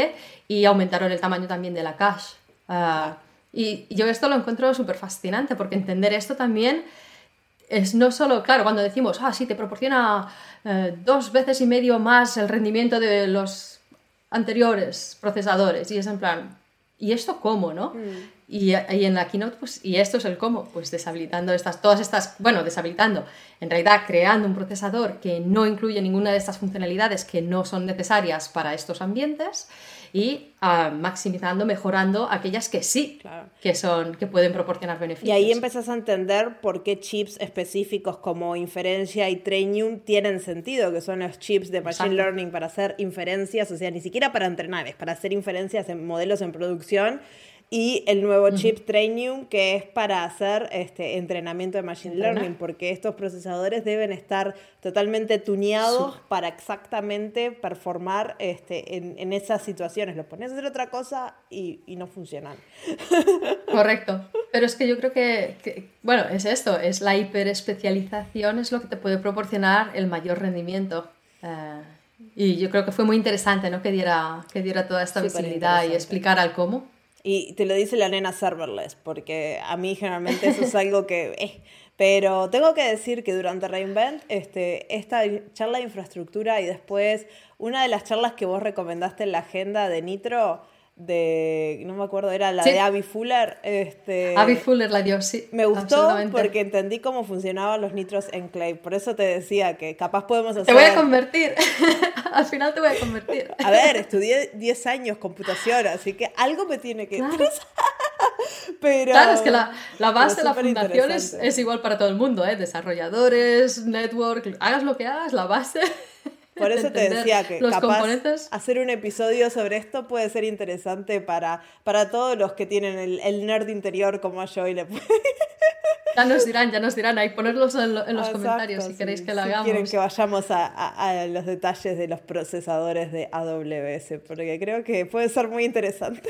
y aumentaron el tamaño también de la cache. Ah, y yo esto lo encuentro súper fascinante porque entender esto también es no solo, claro, cuando decimos, ah, sí, te proporciona eh, dos veces y medio más el rendimiento de los anteriores procesadores, y es en plan, ¿y esto cómo, no? Mm. Y, y, en la keynote, pues, y esto es el cómo, pues deshabilitando estas, todas estas, bueno, deshabilitando, en realidad creando un procesador que no incluye ninguna de estas funcionalidades que no son necesarias para estos ambientes y uh, maximizando, mejorando aquellas que sí, que son, que pueden proporcionar beneficios. Y ahí empezás a entender por qué chips específicos como inferencia y Trainium tienen sentido, que son los chips de Machine Learning para hacer inferencias, o sea, ni siquiera para entrenar, es para hacer inferencias en modelos en producción y el nuevo chip Trainium que es para hacer este entrenamiento de machine learning porque estos procesadores deben estar totalmente tuneados para exactamente performar este, en, esas situaciones. Los pones a hacer otra cosa y, no funcionan. Correcto. Pero es que yo creo que, bueno, es esto, es la hiperespecialización, es lo que te puede proporcionar el mayor rendimiento. Eh, y yo creo que fue muy interesante ¿no? que, diera, que diera toda esta visibilidad y explicara el cómo. Y te lo dice la nena serverless, porque a mí generalmente eso es algo que... Eh, pero tengo que decir que durante Reinvent, este, esta charla de infraestructura y después una de las charlas que vos recomendaste en la agenda de Nitro, de, no me acuerdo, era la de Abby Fuller. Este, Abby Fuller la dio, sí. Me gustó porque entendí cómo funcionaban los nitros en Clay. Por eso te decía que capaz podemos hacer... Te voy a convertir. Al final te voy a convertir. A ver, estudié 10 años computación, así que algo me tiene que... Claro. Pero, claro, es que la, la base de la fundación es, es, igual para todo el mundo, ¿eh? Desarrolladores, network, hagas lo que hagas, la base por eso te decía que capaz hacer un episodio sobre esto puede ser interesante para, para todos los que tienen el, nerd interior como yo y le Ya nos dirán, ya nos dirán, ahí ponerlos en, los comentarios si queréis que lo hagamos. quieren que vayamos a, a, los detalles de los procesadores de AWS, porque creo que puede ser muy interesante.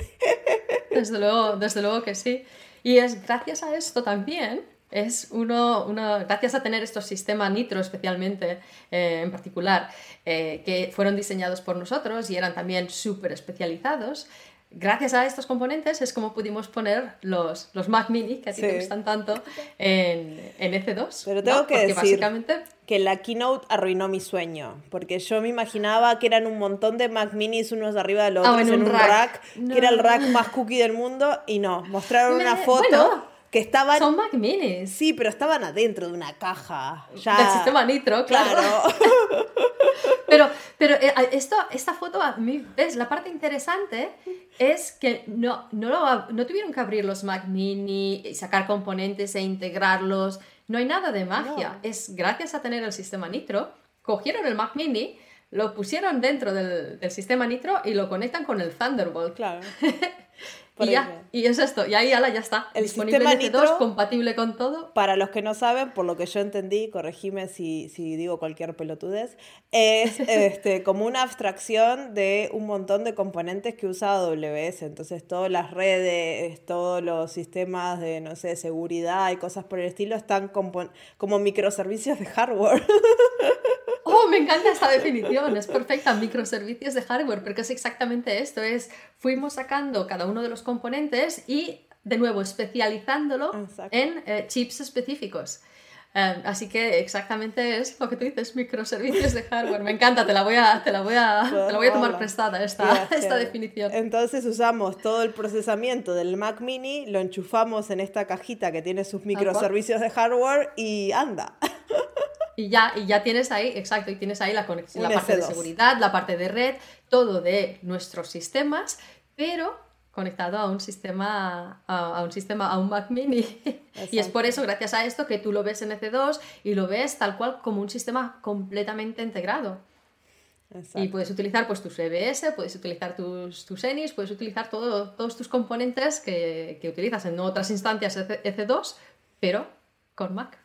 Desde luego, desde luego que sí. Y es gracias a esto también es uno, uno, gracias a tener estos sistemas Nitro especialmente eh, en particular, eh, que fueron diseñados por nosotros y eran también súper especializados, gracias a estos componentes es como pudimos poner los, los Mac Mini, que a ti te gustan tanto, en, en EC2. Pero tengo que decir básicamente... que la keynote arruinó mi sueño, porque yo me imaginaba que eran un montón de Mac Minis unos arriba de los ah, otros en, un rack, que era el rack más cookie del mundo, y no, mostraron una foto que estaban... Son Mac Minis. Sí, pero estaban adentro de una caja. Ya... Del sistema Nitro, claro. pero pero eh, esto, esta foto, a mí, ¿ves? La parte interesante es que no, no, no tuvieron que abrir los Mac Mini, y sacar componentes e integrarlos. No hay nada de magia. Es gracias a tener el sistema Nitro, cogieron el Mac Mini, lo pusieron dentro del, del sistema Nitro y lo conectan con el Thunderbolt. Claro. y ya, y es esto, y ahí ala, ya está. El Disponible sistema Nitro, compatible con todo. Para los que no saben, por lo que yo entendí, corregime si, si digo cualquier pelotudez, es este, como una abstracción de un montón de componentes que usa AWS. Entonces, todas las redes, todos los sistemas de, no sé, seguridad y cosas por el estilo están como microservicios de hardware. ¡Oh, me encanta esta definición, es perfecta, microservicios de hardware, porque es exactamente esto, es fuimos sacando cada uno de los componentes y de nuevo especializándolo en eh, chips específicos. Eh, así que exactamente es lo que tú dices, microservicios de hardware. Me encanta, te la voy a, te la voy a, te la voy a tomar prestada esta, esta definición. Entonces usamos todo el procesamiento del Mac mini, lo enchufamos en esta cajita que tiene sus microservicios de hardware y anda. Y ya, y ya tienes ahí, exacto, y tienes ahí la conexión, la parte de seguridad, la parte de red, todo de nuestros sistemas, pero conectado a un sistema, a, un sistema, a un Mac mini. y es por eso, gracias a esto, que tú lo ves en EC2 y lo ves tal cual como un sistema completamente integrado. Y puedes utilizar pues tus EBS, puedes utilizar tus, tus ENIs, puedes utilizar todo, todos tus componentes que, que utilizas en otras instancias EC2, pero con Mac.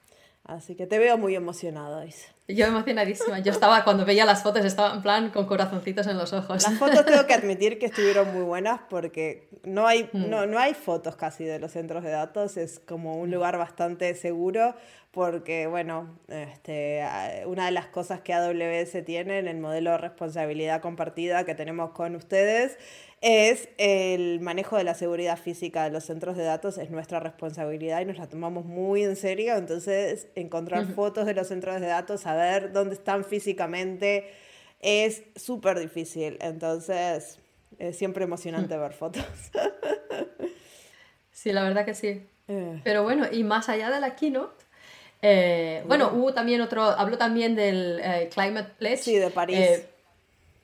Así que te veo muy emocionada, Isa. Yo emocionadísima. Yo estaba, cuando veía las fotos, estaba en plan con corazoncitos en los ojos. Las fotos tengo que admitir que estuvieron muy buenas porque no hay, mm. no, no hay fotos casi de los centros de datos. Es como un lugar bastante seguro porque, bueno, este, una de las cosas que AWS tiene en el modelo de responsabilidad compartida que tenemos con ustedes es el manejo de la seguridad física de los centros de datos, es nuestra responsabilidad y nos la tomamos muy en serio. Entonces, encontrar fotos de los centros de datos, saber dónde están físicamente, es súper difícil. Entonces, es siempre emocionante ver fotos. sí, la verdad que sí. Eh. Pero bueno, y más allá de la keynote, eh, bueno, hubo también otro, habló también del eh, Climate Pledge. Sí, de París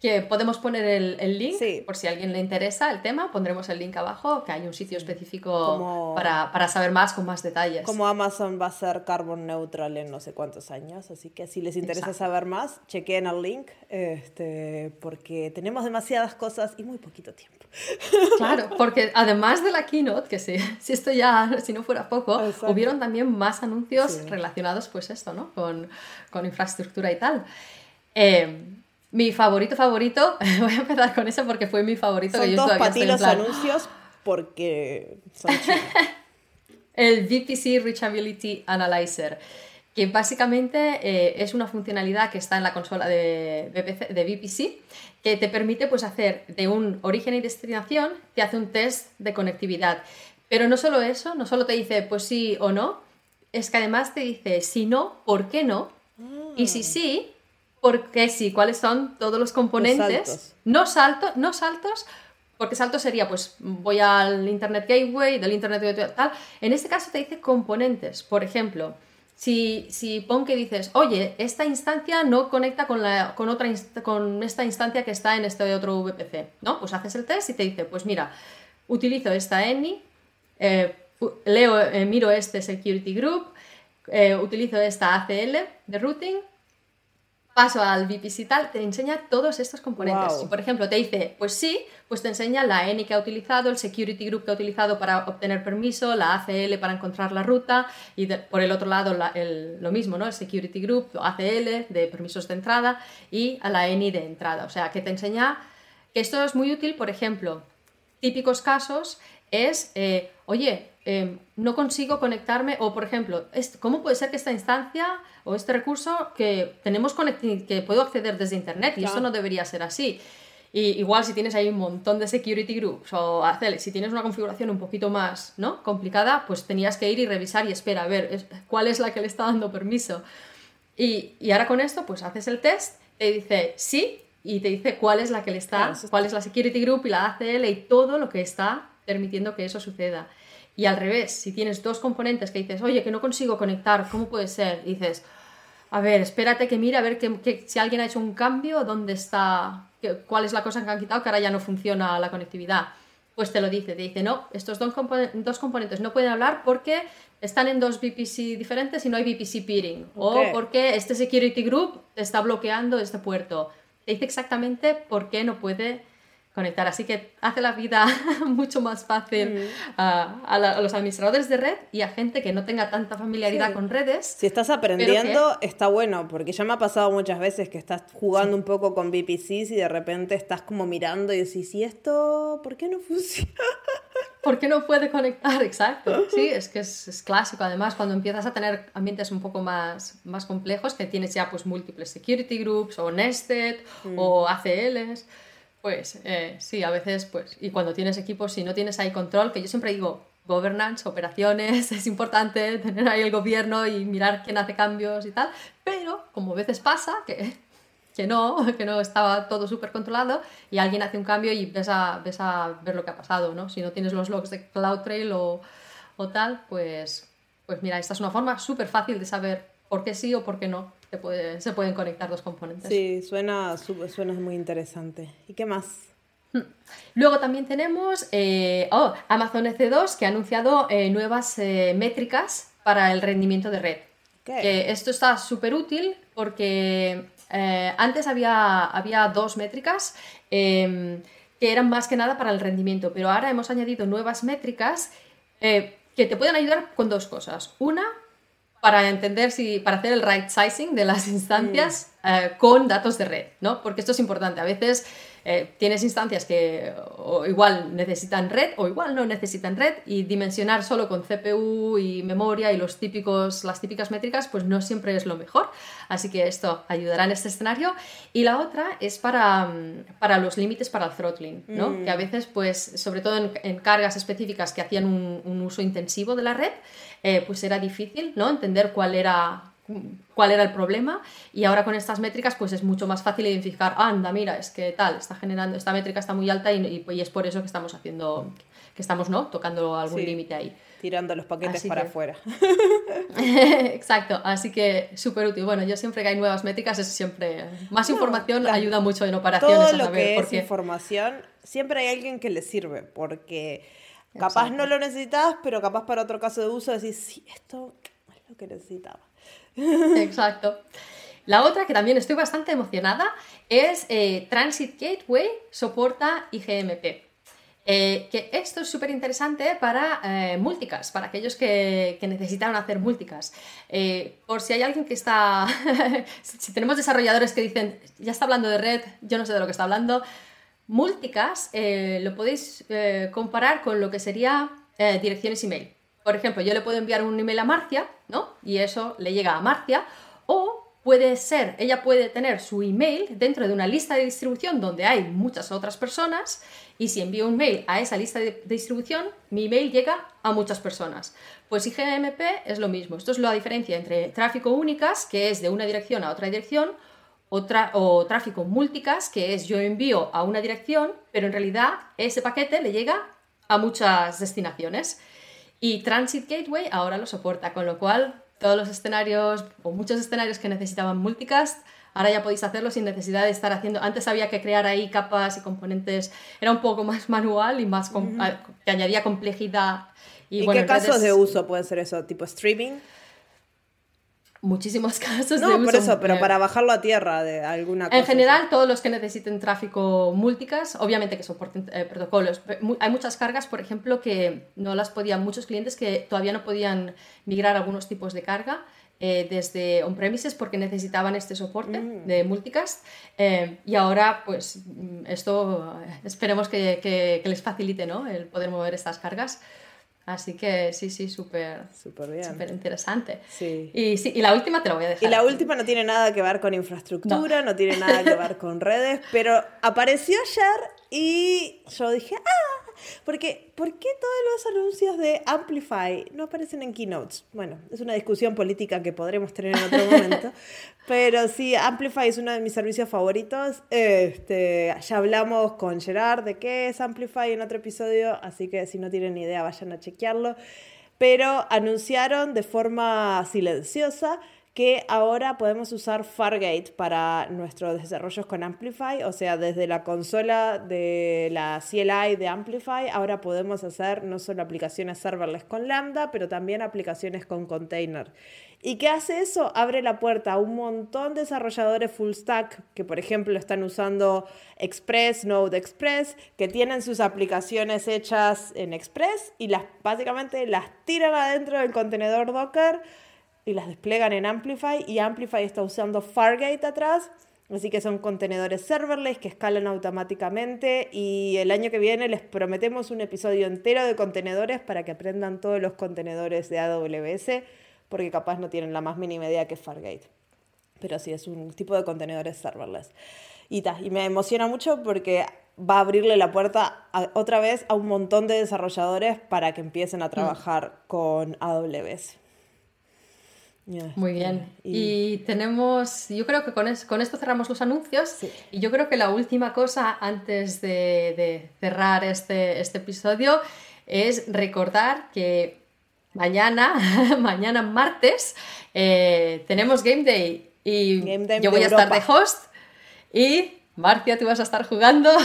que podemos poner el, link, por si a alguien le interesa el tema, pondremos el link abajo, que hay un sitio específico para, saber más con más detalles. Como Amazon va a ser carbon neutral en no sé cuántos años, así que si les interesa saber más, chequen el link, este, porque tenemos demasiadas cosas y muy poquito tiempo. Claro, porque además de la keynote, que si, si esto ya, si no fuera poco, hubieron también más anuncios relacionados, pues esto, ¿no? Con, con infraestructura y tal. Eh, mi favorito favorito, voy a empezar con eso porque fue mi favorito. Son que yo para ti los anuncios porque son El VPC Reachability Analyzer, que básicamente eh, es una funcionalidad que está en la consola de, de VPC que te permite pues, hacer de un origen y destinación, te hace un test de conectividad. Pero no solo eso, no solo te dice pues sí o no, es que además te dice si no, ¿por qué no? Y si sí, porque sí, cuáles son todos los componentes. no, salto, no saltos, porque salto sería, pues voy al Internet Gateway, del Internet Gateway tal. En este caso te dice componentes. Por ejemplo, si, si pon que dices, oye, esta instancia no conecta con, la, con, otra con esta instancia que está en este otro VPC, ¿no? Pues haces el test y te dice, pues mira, utilizo esta ENI, eh, leo, eh, miro este security group, eh, utilizo esta ACL de routing paso al VPC tal, te enseña todos estos componentes. Si, por ejemplo, te dice, pues sí, pues te enseña la ENI que ha utilizado, el security group que ha utilizado para obtener permiso, la ACL para encontrar la ruta y por el otro lado lo mismo, ¿no? El security group, ACL de permisos de entrada y a la ENI de entrada. O sea, que te enseña que esto es muy útil, por ejemplo, típicos casos es, eh, oye, Em, no consigo conectarme o, por ejemplo, ¿cómo puede ser que esta instancia o este recurso que tenemos que puedo acceder desde Internet y eso no debería ser así? Y igual si tienes ahí un montón de security groups o si tienes una configuración un poquito más ¿no? complicada, pues tenías que ir y revisar y espera a ver cuál es la que le está dando permiso. Y, y, ahora con esto, pues haces el test, te dice sí y te dice cuál es la que le está, cuál es la security group y la ACL y todo lo que está permitiendo que eso suceda. Y al revés, si tienes dos componentes que dices, oye, que no consigo conectar, ¿cómo puede ser? dices, a ver, espérate que mire, a ver que, si alguien ha hecho un cambio, dónde está, cuál es la cosa que han quitado, que ahora ya no funciona la conectividad. Pues te lo dice, te dice, no, estos dos, dos componentes no pueden hablar porque están en dos VPC diferentes y no hay VPC peering. O porque este security group está bloqueando este puerto. Te dice exactamente por qué no puede conectar. Así que hace la vida mucho más fácil a, los administradores de red y a gente que no tenga tanta familiaridad con redes. Si estás aprendiendo, está bueno, porque ya me ha pasado muchas veces que estás jugando un poco con VPCs y de repente estás como mirando y decís, ¿y esto por qué no funciona? ¿Por qué no puede conectar? Exacto. Sí, es que es, clásico. Además, cuando empiezas a tener ambientes un poco más, más complejos, que tienes ya pues múltiples security groups o nested o mm. ACLs, pues eh, sí, a veces, pues, y cuando tienes equipos, si no tienes ahí control, que yo siempre digo, governance, operaciones, es importante tener ahí el gobierno y mirar quién hace cambios y tal, pero como a veces pasa, que que no, que no estaba todo súper controlado y alguien hace un cambio y ves a, ves a ver lo que ha pasado, ¿no? Si no tienes los logs de CloudTrail o, o tal, pues, pues mira, esta es una forma súper fácil de saber por qué sí o por qué no se, puede, se pueden conectar dos componentes. Sí, suena, suena muy interesante. ¿Y qué más? Luego también tenemos eh, oh, Amazon EC2 que ha anunciado eh, nuevas eh, métricas para el rendimiento de red. esto está súper útil porque antes había, había dos métricas em, que eran más que nada para el rendimiento, pero ahora hemos añadido nuevas métricas que te pueden ayudar con dos cosas. Una, para entender si, para hacer el right sizing de las instancias mm. eh, con datos de red, ¿no? Porque esto es importante. A veces eh, tienes instancias que igual necesitan red o igual no necesitan red y dimensionar solo con CPU y memoria y los típicos, las típicas métricas pues no siempre es lo mejor. Así que esto ayudará en este escenario. Y la otra es para, mm, para los límites para el throttling, ¿no? Mm. Que a veces pues sobre todo en, cargas específicas que hacían un, un, uso intensivo de la red eh, pues era difícil ¿no? entender cuál era cuál era el problema y ahora con estas métricas pues es mucho más fácil identificar, anda, mira, es que tal, está generando, esta métrica está muy alta y, y, es por eso que estamos haciendo, que estamos, ¿no? Tocando algún límite ahí. Tirando los paquetes para afuera. Exacto, así que súper útil. Bueno, yo siempre que hay nuevas métricas es siempre... Más información ayuda mucho en operaciones Todo lo que es información, siempre hay alguien que le sirve, porque capaz no lo necesitas, pero capaz para otro caso de uso decís, sí, esto es lo que necesitaba. Exacto. La otra, que también estoy bastante emocionada, es eh, Transit Gateway soporta IGMP. Eh, que esto es súper interesante para eh, multicast, para aquellos que, que necesitan hacer multicast. por si hay alguien que está, si tenemos desarrolladores que dicen, ya está hablando de red, yo no sé de lo que está hablando, multicast lo podéis comparar con lo que sería direcciones email. Por ejemplo, yo le puedo enviar un email a Marcia, ¿no? Y eso le llega a Marcia. O puede ser, ella puede tener su email dentro de una lista de distribución donde hay muchas otras personas y si envío un mail a esa lista de distribución, mi email llega a muchas personas. Pues IGMP es lo mismo. Esto es la diferencia entre tráfico únicas, que es de una dirección a otra dirección, o, tráfico multicast, que es yo envío a una dirección, pero en realidad ese paquete le llega a muchas destinaciones. Y Transit Gateway ahora lo soporta, con lo cual todos los escenarios o muchos escenarios que necesitaban multicast, ahora ya podéis hacerlo sin necesidad de estar haciendo. Antes había que crear ahí capas y componentes, era un poco más manual y más que añadía complejidad. ¿Y, qué casos de uso pueden ser eso? ¿Tipo streaming? Muchísimos casos no, por eso, pero para bajarlo a tierra de alguna cosa. En general, todos los que necesiten tráfico multicast, obviamente que soporten eh, protocolos. Hay muchas cargas, por ejemplo, que no las podían, muchos clientes que todavía no podían migrar algunos tipos de carga. Eh, desde on-premises porque necesitaban este soporte mm. de multicast eh, y ahora pues mm, esto esperemos que, que, que les facilite ¿no? el poder mover estas cargas Así que sí, sí, súper súper interesante. Sí. Y, sí, y la última te la voy a dejar. Y la última no tiene nada que ver con infraestructura, no, tiene nada que ver con redes, pero apareció ayer y yo dije, ah, porque ¿por qué todos los anuncios de Amplify no aparecen en keynotes? Bueno, es una discusión política que podremos tener en otro momento, pero sí, Amplify es uno de mis servicios favoritos. Este, ya hablamos con Gerard de qué es Amplify en otro episodio, así que si no tienen idea vayan a chequearlo. Pero anunciaron de forma silenciosa que ahora podemos usar Fargate para nuestros desarrollos con Amplify, o sea, desde la consola de la CLI de Amplify, ahora podemos hacer no solo aplicaciones serverless con Lambda, pero también aplicaciones con container. ¿Y qué hace eso? Abre la puerta a un montón de desarrolladores full stack que, por ejemplo, están usando Express, Node Express, que tienen sus aplicaciones hechas en Express y las básicamente las tiran adentro del contenedor Docker y las desplegan en Amplify y Amplify está usando Fargate atrás Así que son contenedores serverless que escalan automáticamente y el año que viene les prometemos un episodio entero de contenedores para que aprendan todos los contenedores de AWS, porque capaz no tienen la más mínima idea que es Fargate. Pero sí, es un tipo de contenedores serverless. Y, y me emociona mucho porque va a abrirle la puerta otra vez a un montón de desarrolladores para que empiecen a mm. trabajar con AWS. Muy bien. Y... tenemos, yo creo que con, con esto cerramos los anuncios. Y yo creo que la última cosa antes de, cerrar este, este, episodio es recordar que mañana, mañana martes, eh, tenemos Game Day. Y yo voy a estar de host. Y Marcia, tú vas a estar jugando.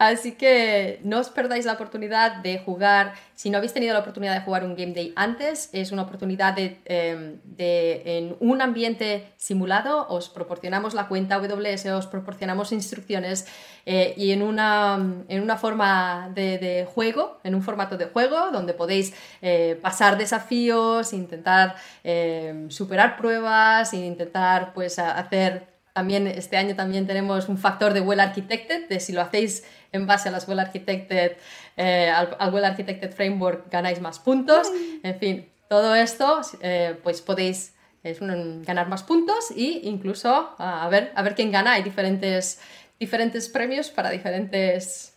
Así que no os perdáis la oportunidad de jugar, si no habéis tenido la oportunidad de jugar un Game Day antes, es una oportunidad de, em, en un ambiente simulado, os proporcionamos la cuenta AWS, os proporcionamos instrucciones eh, y en una, en una forma de, juego, en un formato de juego, donde podéis eh, pasar desafíos, intentar em, superar pruebas, intentar pues hacer también este año también tenemos un factor de well architected, de si lo hacéis en base a las well architected, eh, al, well architected framework ganáis más puntos. En fin, todo esto eh, pues podéis ganar más puntos e incluso a, ver, a ver quién gana. Hay diferentes, diferentes premios para diferentes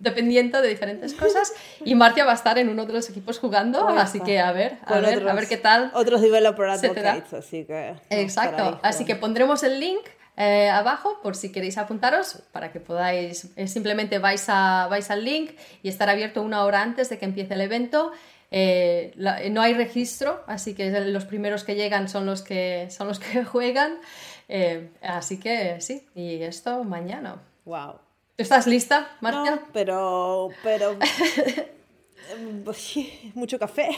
dependiendo de diferentes cosas. Y Marcia va a estar en uno de los equipos jugando así que a ver a ver, a ver qué tal otros developer advocates así que exacto. así que pondremos el link eh, abajo por si queréis apuntaros para que podáis, eh, simplemente vais, a, vais al link y estar abierto una hora antes de que empiece el evento. Eh, no hay registro, así que los primeros que llegan son los que, son los que juegan. así que sí, y esto mañana. Wow. ¿Estás lista, Marcia? No, pero, pero mucho café.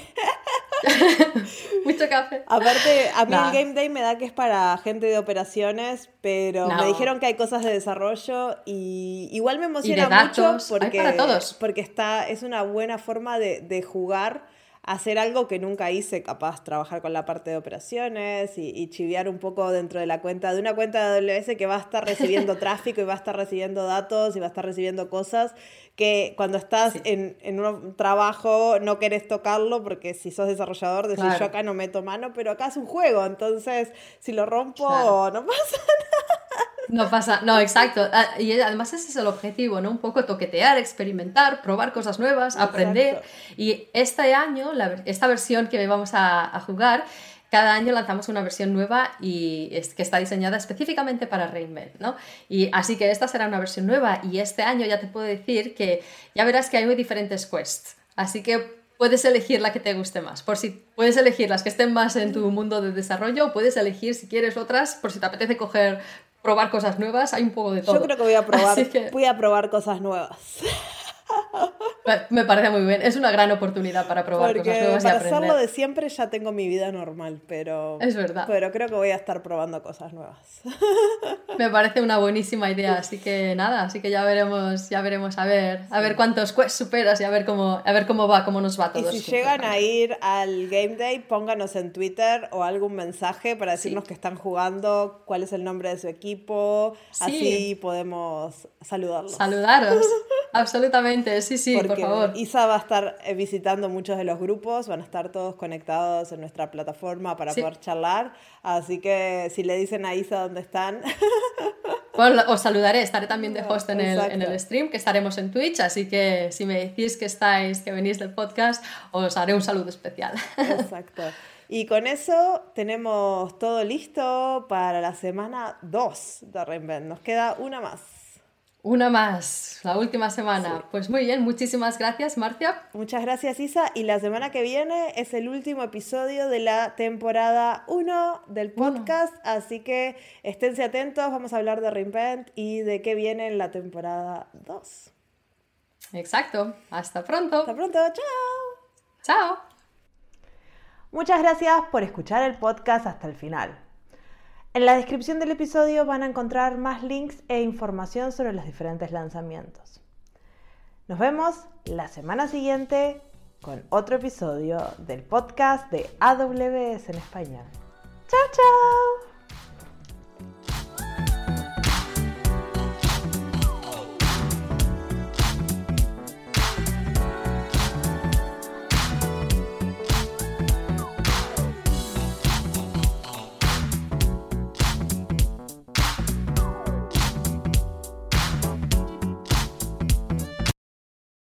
Mucho café. Aparte, a mí el Game Day me da que es para gente de operaciones, pero me dijeron que hay cosas de desarrollo y igual me emociona mucho porque, porque está, es una buena forma de, de jugar hacer algo que nunca hice, capaz trabajar con la parte de operaciones y, chiviar un poco dentro de la cuenta, de una cuenta de AWS que va a estar recibiendo tráfico y va a estar recibiendo datos y va a estar recibiendo cosas que cuando estás en, un trabajo no querés tocarlo porque si sos desarrollador decís yo acá no meto mano, pero acá es un juego, entonces si lo rompo no pasa nada. No pasa, no, exacto. Ah, y además ese es el objetivo, ¿no? Un poco toquetear, experimentar, probar cosas nuevas, aprender. Y este año, esta versión que vamos a, jugar, cada año lanzamos una versión nueva y es, que está diseñada específicamente para Reinvent, ¿no? Y así que esta será una versión nueva y este año ya te puedo decir que ya verás que hay muy diferentes quests. Así que puedes elegir la que te guste más. Por si puedes elegir las que estén más en tu mundo de desarrollo, o puedes elegir si quieres otras, por si te apetece coger probar cosas nuevas, hay un poco de todo. Yo creo que voy a probar, voy a probar cosas nuevas. Me parece muy bien. Es una gran oportunidad para probar cosas nuevas para y aprender. hacerlo de siempre ya tengo mi vida normal, pero es verdad. Pero creo que voy a estar probando cosas nuevas. Me parece una buenísima idea, así que nada, así que ya veremos, ya veremos a ver, a ver cuántos quests superas y a ver cómo, a ver cómo va, cómo nos va todo. Y si llegan a ir al game day, pónganos en Twitter o algún mensaje para decirnos que están jugando, cuál es el nombre de su equipo, así podemos saludarlos. Saludaros. Absolutamente, sí, sí, favor. Isa va a estar eh, visitando muchos de los grupos, van a estar todos conectados en nuestra plataforma para poder charlar. Así que si le dicen a Isa dónde están. Bueno, os saludaré, estaré también de host en el, en el, stream, que estaremos en Twitch, así que si me decís que estáis, que venís del podcast, os haré un saludo especial. Exacto. Y con eso tenemos todo listo para la semana 2 de Reinvent. Nos queda una más. Una más, la última semana. Pues muy bien, muchísimas gracias, Marcia. Muchas gracias, Isa. Y la semana que viene es el último episodio de la temporada 1 del podcast. Así que esténse atentos, vamos a hablar de Reinvent y de qué viene en la temporada 2. Exacto. Hasta pronto. Hasta pronto. Chao. Chao. Muchas gracias por escuchar el podcast hasta el final. En la descripción del episodio van a encontrar más links e información sobre los diferentes lanzamientos. Nos vemos la semana siguiente con otro episodio del podcast de AWS en español. ¡Chao, chao!